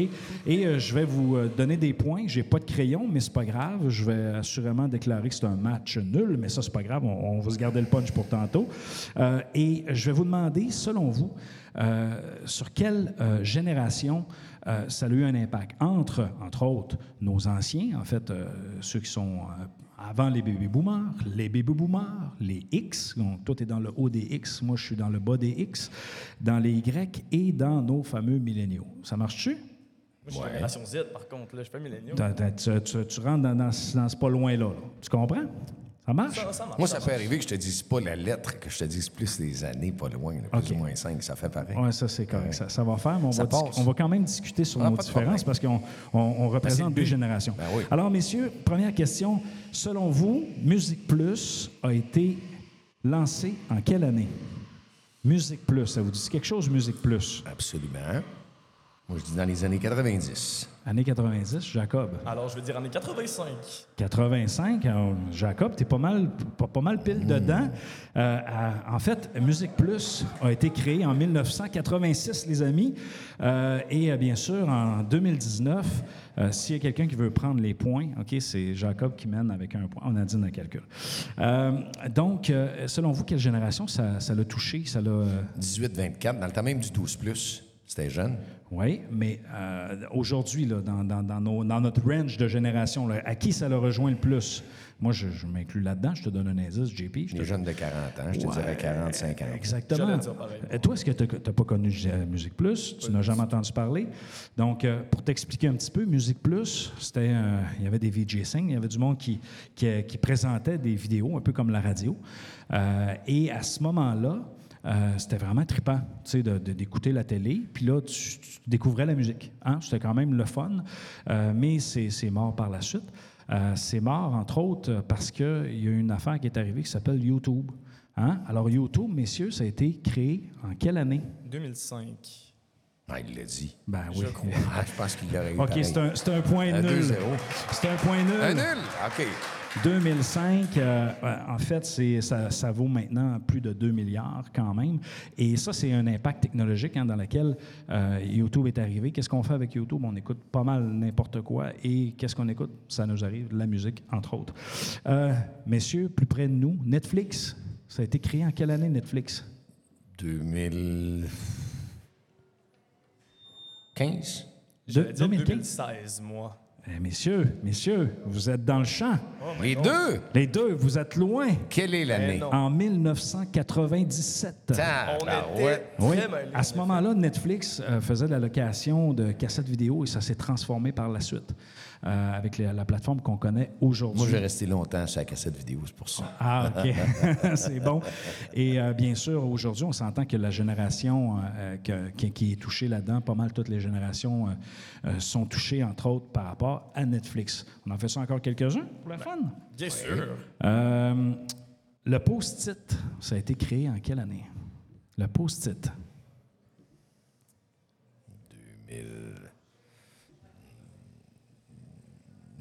Et euh, je vais vous euh, donner des points. J'ai pas de crayon, mais c'est pas grave. Je vais assurément déclarer que c'est un match nul, mais ça, c'est pas grave. On, on va se garder le punch pour tantôt. Euh, et je vais vous demander, selon vous, euh, sur quelle euh, génération euh, ça a eu un impact entre, entre autres, nos anciens, en fait, euh, ceux qui sont euh, avant les baby boomers, les baby boomers, les X, donc toi tu es dans le haut des X, moi je suis dans le bas des X, dans les Y et dans nos fameux milléniaux. Ça marche-tu? Moi, je suis génération Z, par contre. Là, je suis pas milléniaux. Tu rentres dans, dans, dans ce pas loin-là. là. Tu comprends? Ça marche? Ça, ça marche. Moi, ça peut arriver que je te dise pas la lettre, que je te dise plus les années, pas loin, là, plus OK. ou moins 5, ça fait pareil. Oui, ça c'est correct. Ça, ça va faire, mais on, Ça va, dis- passe. on va quand même discuter sur Ah, nos différences parce qu'on on, on représente deux générations. Ben oui. Alors, messieurs, première question. Selon vous, Musique Plus a été lancé en quelle année? Musique Plus, ça vous dit quelque chose, Musique Plus? Absolument. Moi, je dis dans les années 90. Année 90, Jacob. Alors, je veux dire année 85. 85, alors, Jacob, t'es pas mal, pas, pas mal pile dedans. Euh, à- en fait, Musique Plus a été créé en 1986, les amis. Euh, et euh, bien sûr, en 2019, euh, s'il y a quelqu'un qui veut prendre les points, OK, c'est Jacob qui mène avec un point. On a dit dans le calcul. Euh, donc, euh, selon vous, quelle génération ça ça l'a touché? Ça l'a. euh, 18-24, dans le temps même du 12 C'était jeune. Oui, mais euh, aujourd'hui, dans, dans- dans nos- dans notre range de génération, là, à qui ça l'a rejoint le plus? Moi, je, je m'inclus là-dedans. Je te donne un indice, JP. Je te- Les jeunes de 40 ans, je te Ouais, dirais 40, 50. Exactement. J'allais dire pareil. Euh, Toi, est-ce que tu n'as pas connu euh, Musique Plus? Tu n'as jamais entendu parler? Donc, euh, pour t'expliquer un petit peu, Musique Plus, c'était, euh, il y avait des VJ Sing, il y avait du monde qui, qui, qui présentait des vidéos, un peu comme la radio. Euh, et à ce moment-là, euh, c'était vraiment trippant, tu sais, de- de- d'écouter la télé. Puis là, tu, tu découvrais la musique. Hein? C'était quand même le fun. Euh, mais c'est c'est mort par la suite. Euh, c'est mort, entre autres, parce qu'il y a une affaire qui est arrivée qui s'appelle YouTube. Hein? Alors, YouTube, messieurs, ça a été créé en quelle année? 2005. Ah, il l'a dit. Ben oui. Ah, je pense qu'il l'aurait eu OK, c'est un, c'est un point nul. 2-0. C'est un point nul. Un nul? OK. 2005, euh, en fait, ça, ça vaut maintenant plus de 2 milliards quand même. Et ça, c'est un impact technologique hein, dans lequel euh, YouTube est arrivé. Qu'est-ce qu'on fait avec YouTube? On écoute pas mal n'importe quoi. Et qu'est-ce qu'on écoute? Ça nous arrive la musique, entre autres. Euh, messieurs, plus près de nous, Netflix. Ça a été créé en quelle année, Netflix? 2015? J'allais dire 2015? 2016, moi. Eh, messieurs, messieurs, vous êtes dans le champ. Les deux? Les deux, vous êtes loin. Quelle est l'année? Eh. En 1997. On Tabarouette. était Oui. À ce moment-là, Netflix euh, faisait de la location de cassettes vidéo et ça s'est transformé par la suite euh, avec la, la plateforme qu'on connaît aujourd'hui. Moi, je vais rester longtemps sur la cassette vidéo, c'est pour ça. Ah, OK. c'est bon. Et euh, bien sûr, aujourd'hui, on s'entend que la génération euh, que- qui, qui est touchée là-dedans, pas mal toutes les générations euh, euh, sont touchées, entre autres, par rapport à Netflix. On en fait ça encore quelques-uns pour le fun? Bien sûr. Euh, le post-it, ça a été créé en quelle année? Le post-it. 2000.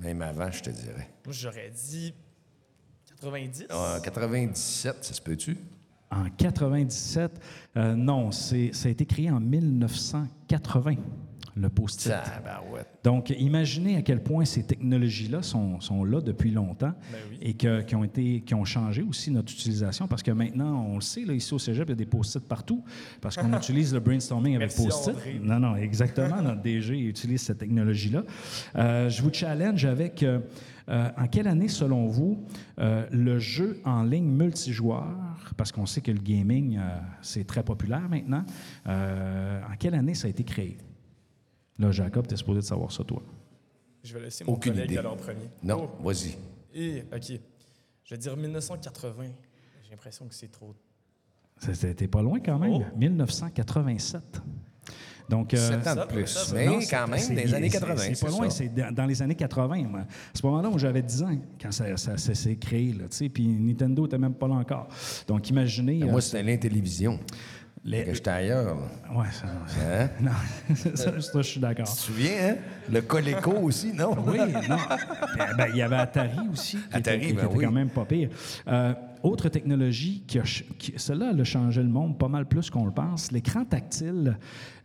Même avant, je te dirais. Moi, j'aurais dit 90. Ah, 97, ça se peut-tu? En 97, euh, non, c'est, ça a été créé en 1980, le post-it. Donc, imaginez à quel point ces technologies-là sont, sont là depuis longtemps Ben oui. et que- qui, ont été, qui ont changé aussi notre utilisation parce que maintenant, on le sait, là, ici au cégep, il y a des post-it partout parce qu'on utilise le brainstorming avec post-it. Non, non, exactement. notre DG utilise cette technologie-là. Euh, je vous challenge avec euh, euh, en quelle année, selon vous, euh, le jeu en ligne multijoueur, parce qu'on sait que le gaming, euh, c'est très populaire maintenant, en quelle année ça a été créé? Là, Jacob, tu es supposé de savoir ça, toi. Je vais laisser mon Aucune collègue idée. aller en premier. Non, Oh, vas-y. et, OK. Je vais dire 1980. J'ai l'impression que c'est trop... C'était pas loin quand même. Oh. 1987. Donc, euh, Sept ans de ça, plus. ça, Mais non, quand même, c'est- des années c'est- 80. C'est pas loin, ça. c'est dans dans les années 80. moi. À ce moment-là où j'avais 10 ans, quand ça, ça- ça s'est créé, là, tu sais, puis Nintendo était même pas là encore. Donc, imaginez... Moi, euh, c'était l'intélévision. Les- Que J'étais ailleurs. Ouais, ça, Hein? non, ça, ça, je suis d'accord. Tu te souviens, hein? Le Coleco aussi, non? Oui, non. Ben, ben, il y avait Atari aussi, qui Atari, était, qui ben était oui. quand même pas pire. Euh, autre technologie qui a, qui- celle-là, elle a changé le monde pas mal plus qu'on le pense. L'écran tactile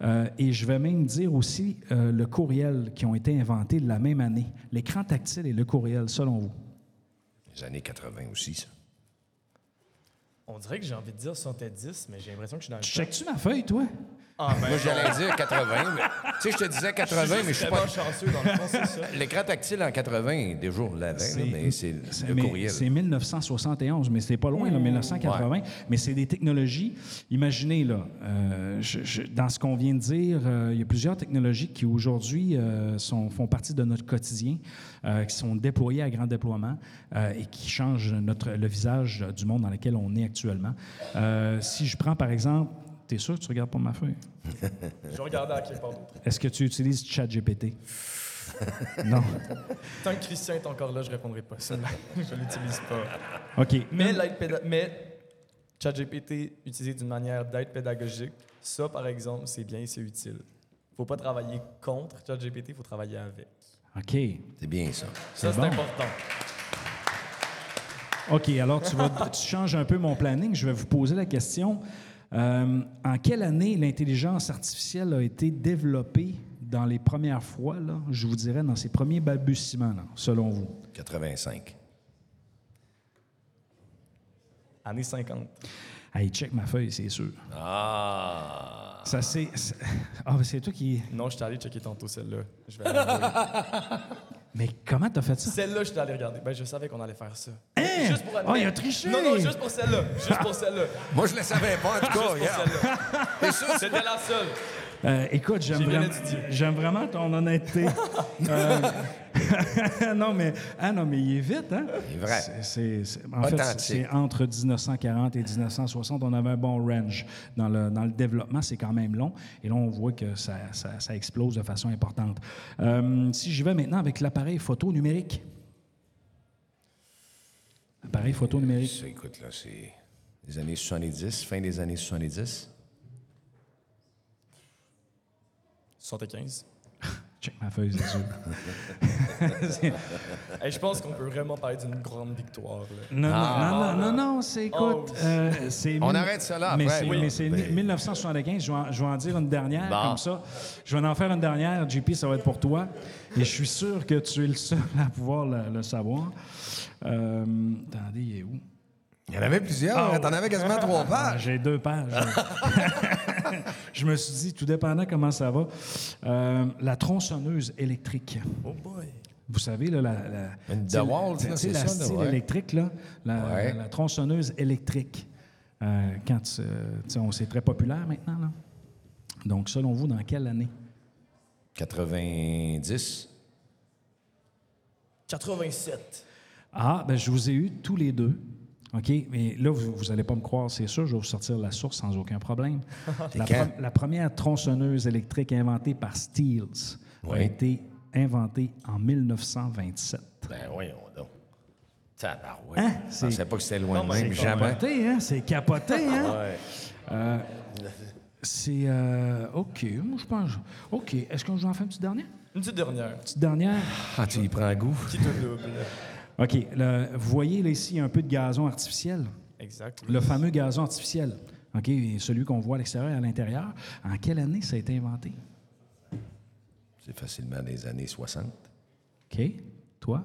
euh, et je vais même dire aussi euh, le courriel qui ont été inventés la même année. L'écran tactile et le courriel, selon vous? Les années 80 aussi, ça. On dirait que j'ai envie de dire 70, mais j'ai l'impression que je suis dans le Tu checkes-tu ma feuille, toi? Ah, ben, Moi, j'allais dire 80, mais... Tu sais, je te disais 80, mais je suis pas... chanceux dans le fond, c'est ça. L'écran tactile en 80, déjà, on l'avait, là, mais c'est C'est- le mais courriel. C'est 1971, mais c'était pas loin, là, 1980. Mais c'est des technologies. Imaginez, là, euh, je- je- dans ce qu'on vient de dire, euh, il y a plusieurs technologies qui aujourd'hui euh, sont- font partie de notre quotidien, euh, qui sont déployées à grand déploiement euh, et qui changent notre, le visage du monde dans lequel on est actuellement. Euh, si je prends, par exemple, T'es sûr que tu regardes pas ma feuille? Je regardais à quelque part d'autre. Est-ce que tu utilises ChatGPT? non. Tant que Christian est encore là, je répondrai pas. Ça, je l'utilise pas. OK. Mais, l'aide péda- mais ChatGPT utilisé d'une manière d'aide pédagogique, ça, par exemple, c'est bien et c'est utile. faut pas travailler contre ChatGPT, il faut travailler avec. OK. C'est bien ça. Ça, c'est bon. important. OK, alors tu, vas, tu changes un peu mon planning. Je vais vous poser la question. Euh, en quelle année l'intelligence artificielle a été développée dans les premières fois, là, je vous dirais, dans ses premiers balbutiements, là, selon vous? 85. Années 50. Hey, check ma feuille, c'est sûr. Ah! Ça, c'est... Ah, c'est toi qui... Non, je suis allé checker tantôt celle-là. Je vais aller. Mais comment t'as fait ça? Celle-là, je suis allé regarder. Ben, je savais qu'on allait faire ça. Hein? Juste pour Ah, il a triché! Non, non, juste pour celle-là. Juste pour celle-là. Moi, je le savais pas, en tout Juste cas. C'était la seule. Euh, écoute, j'aime vraiment, j'aime vraiment ton honnêteté. Euh, non, mais, ah non, mais il est vite, hein? Il est vrai. C'est- en fait, Authentique. c'est entre 1940 et 1960. On avait un bon range. Dans le, dans le développement, c'est quand même long. Et là, on voit que ça, ça- ça explose de façon importante. Euh, si j'y vais maintenant avec l'appareil photo numérique. Appareil photo numérique. Ça, écoute, là, c'est les années 70, fin des années 70. 75. Check ma feuille, c'est Hey, je pense qu'on peut vraiment parler d'une grande victoire. là. Non, Ah. non, non, non, non, non, c'est écoute. Oh. euh, c'est On arrête ça là Mais après, c'est, oui. mais c'est Ben- 1975. Je vais, en, je vais en dire une dernière Bon. comme ça. Je vais en faire une dernière. JP, ça va être pour toi. Et je suis sûr que tu es le seul à pouvoir le, le savoir. Euh, attendez, il est où? Il y en avait plusieurs. Ah, hein, T'en avais quasiment trois pages. j'ai deux pages. je me suis dit, tout dépendant comment ça va. Euh, la tronçonneuse électrique. Oh boy. Vous savez, là, la, la, Une la ça, là, style ouais. électrique, là, la, Ouais. la tronçonneuse électrique. Euh, quand, tu- tu sais, on c'est très populaire maintenant. Là. Donc, selon vous, dans quelle année? 90. 87. Ah, ben je vous ai eu tous les deux. OK? Mais là, vous n'allez pas me croire, c'est sûr, je vais vous sortir la source sans aucun problème. la, quand? pre- la première tronçonneuse électrique inventée par Steels a été inventée en 1927. Ben voyons donc. Tabarouette. Hein? Je C'est- pensais pas que c'était loin de Non, mais même, c'est jamais. capoté, hein? C'est capoté, hein? Ouais. Euh, c'est. euh, OK, moi, je pense. OK. Est-ce que je vous en fais une petite dernière? Une petite dernière. Petite dernière. Ah, tu y prends goût. Qui te double. OK. le- vous voyez, là, ici, un peu de gazon artificiel? Exact. Le fameux gazon artificiel, OK, celui qu'on voit à l'extérieur et à l'intérieur. En quelle année ça a été inventé? C'est facilement des années 60. OK. Toi?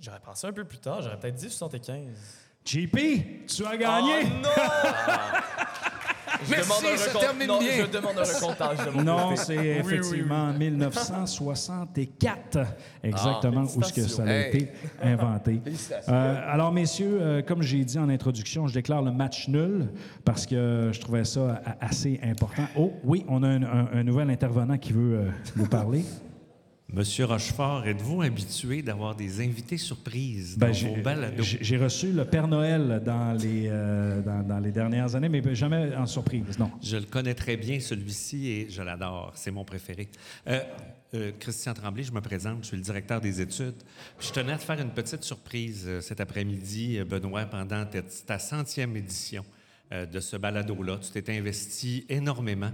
J'aurais pensé un peu plus tard, j'aurais peut-être dit 75. JP, tu as gagné! Oh non! Je Merci, demande un ça recompte- termine non, bien. Je demande un recomptage de mon Non, côté. c'est Oui, oui, oui. effectivement 1964, exactement où ce que ça a été inventé. Euh, alors, messieurs, euh, comme j'ai dit en introduction, je déclare le match nul parce que je trouvais ça a- assez important. Oh, oui, on a un, un- un nouvel intervenant qui veut euh, nous parler. Monsieur Rochefort, êtes-vous habitué d'avoir des invités surprises dans Ben, vos j'ai- balados? j'ai reçu le Père Noël dans les, euh, dans, dans les dernières années, mais jamais en surprise, non. Je le connais très bien, celui-ci, et je l'adore. C'est mon préféré. Euh, euh, Christian Tremblay, je me présente, je suis le directeur des études. Je tenais à te faire une petite surprise cet après-midi, Benoît, pendant ta, centième édition de ce balado-là. Tu t'es investi énormément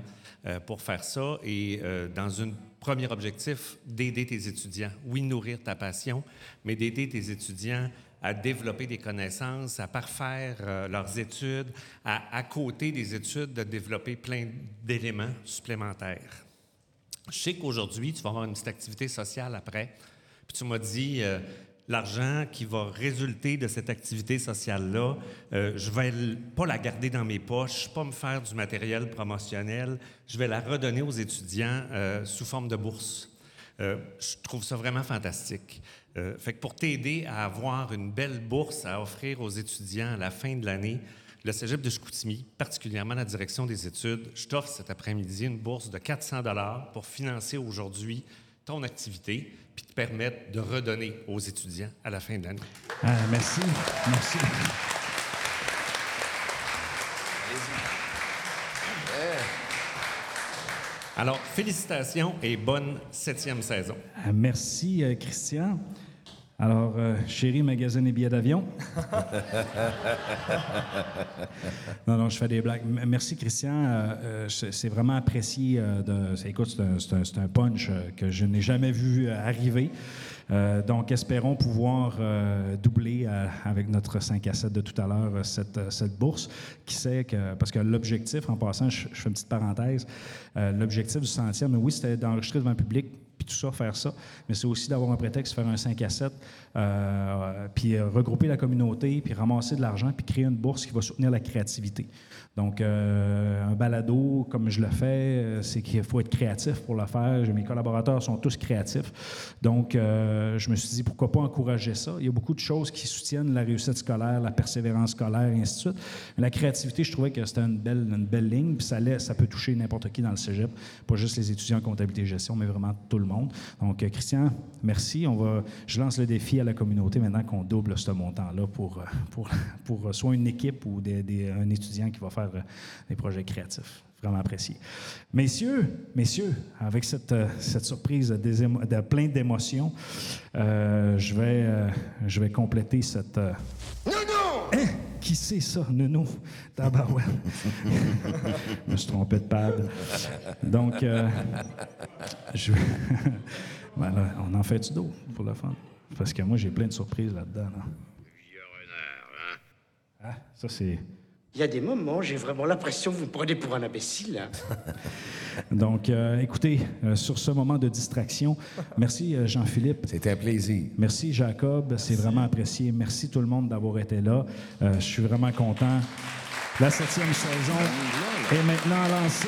pour faire ça et dans un premier objectif, d'aider tes étudiants. Oui, nourrir ta passion, mais d'aider tes étudiants à développer des connaissances, à parfaire euh, leurs études, à, côté des études, de développer plein d'éléments supplémentaires. Je sais qu'aujourd'hui, tu vas avoir une petite activité sociale après. Puis tu m'as dit, euh, l'argent qui va résulter de cette activité sociale-là, euh, je vais pas la garder dans mes poches, pas me faire du matériel promotionnel, je vais la redonner aux étudiants euh, sous forme de bourse. Euh, je trouve ça vraiment fantastique. Euh, fait que pour t'aider à avoir une belle bourse à offrir aux étudiants à la fin de l'année, le Cégep de Chicoutimi, particulièrement la direction des études, je t'offre cet après-midi une bourse de 400 dollars pour financer aujourd'hui ton activité puis te permettre de redonner aux étudiants à la fin de l'année. Ah, merci, merci. Alors, félicitations et bonne septième saison. Ah, Merci, euh, Christian. Alors, euh, chérie, magasine et billets d'avion. non, non, je fais des blagues. Merci, Christian. Euh, euh, c'est vraiment apprécié. de, écoute, c'est un, punch que je n'ai jamais vu arriver. Euh, donc, espérons pouvoir euh, doubler euh, avec notre 5 à 7 de tout à l'heure cette, cette bourse. Qui sait que. Parce que l'objectif, en passant, je, je fais une petite parenthèse, l'objectif du centième, oui, c'était d'enregistrer devant le public, puis tout ça, faire ça, mais c'est aussi d'avoir un prétexte, faire un 5 à 7, euh, puis euh, regrouper la communauté, puis ramasser de l'argent, puis créer une bourse qui va soutenir la créativité. Donc, euh, un balado, comme je le fais, euh, c'est qu'il faut être créatif pour le faire. Mes collaborateurs sont tous créatifs. Donc, euh, je me suis dit, pourquoi pas encourager ça? Il y a beaucoup de choses qui soutiennent la réussite scolaire, la persévérance scolaire, et ainsi de suite. Mais la créativité, je trouvais que c'était une belle, une belle ligne, puis ça, ça peut toucher n'importe qui dans le cégep, pas juste les étudiants en comptabilité et gestion, mais vraiment tout le monde. Donc, euh, Christian, merci. On va, je lance le défi à la communauté maintenant qu'on double ce montant-là pour, euh, pour, pour euh, soit une équipe ou des- des- un étudiant qui va faire des projets créatifs. Vraiment apprécié. Messieurs, messieurs, avec cette, cette surprise de plein d'émotions, euh, je, vais, euh, je vais compléter cette. euh, Hein? Qui c'est ça, Nounou? Tabarouette. je me suis trompé de pad. Donc, euh, je... Ben là, on en fait-tu d'autres pour le fun? Parce que moi, j'ai plein de surprises là-dedans. là. Ah, ça, c'est. Il y a des moments, j'ai vraiment l'impression que vous me prenez pour un imbécile. hein. Donc, euh, écoutez, euh, sur ce moment de distraction, merci euh, Jean-Philippe. C'était un plaisir. Merci Jacob, c'est vraiment apprécié. Merci tout le monde d'avoir été là. Euh, je suis vraiment content. La septième saison est maintenant lancée.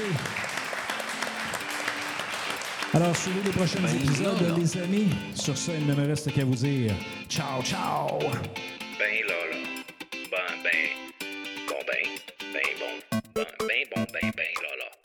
Alors, suivez les prochains Ben, épisodes, là, là. les amis. Sur ce, il ne me reste qu'à vous dire ciao, ciao! Ben là là. Ben ben. Bon ben, ben bon, ben ben bon, ben ben là.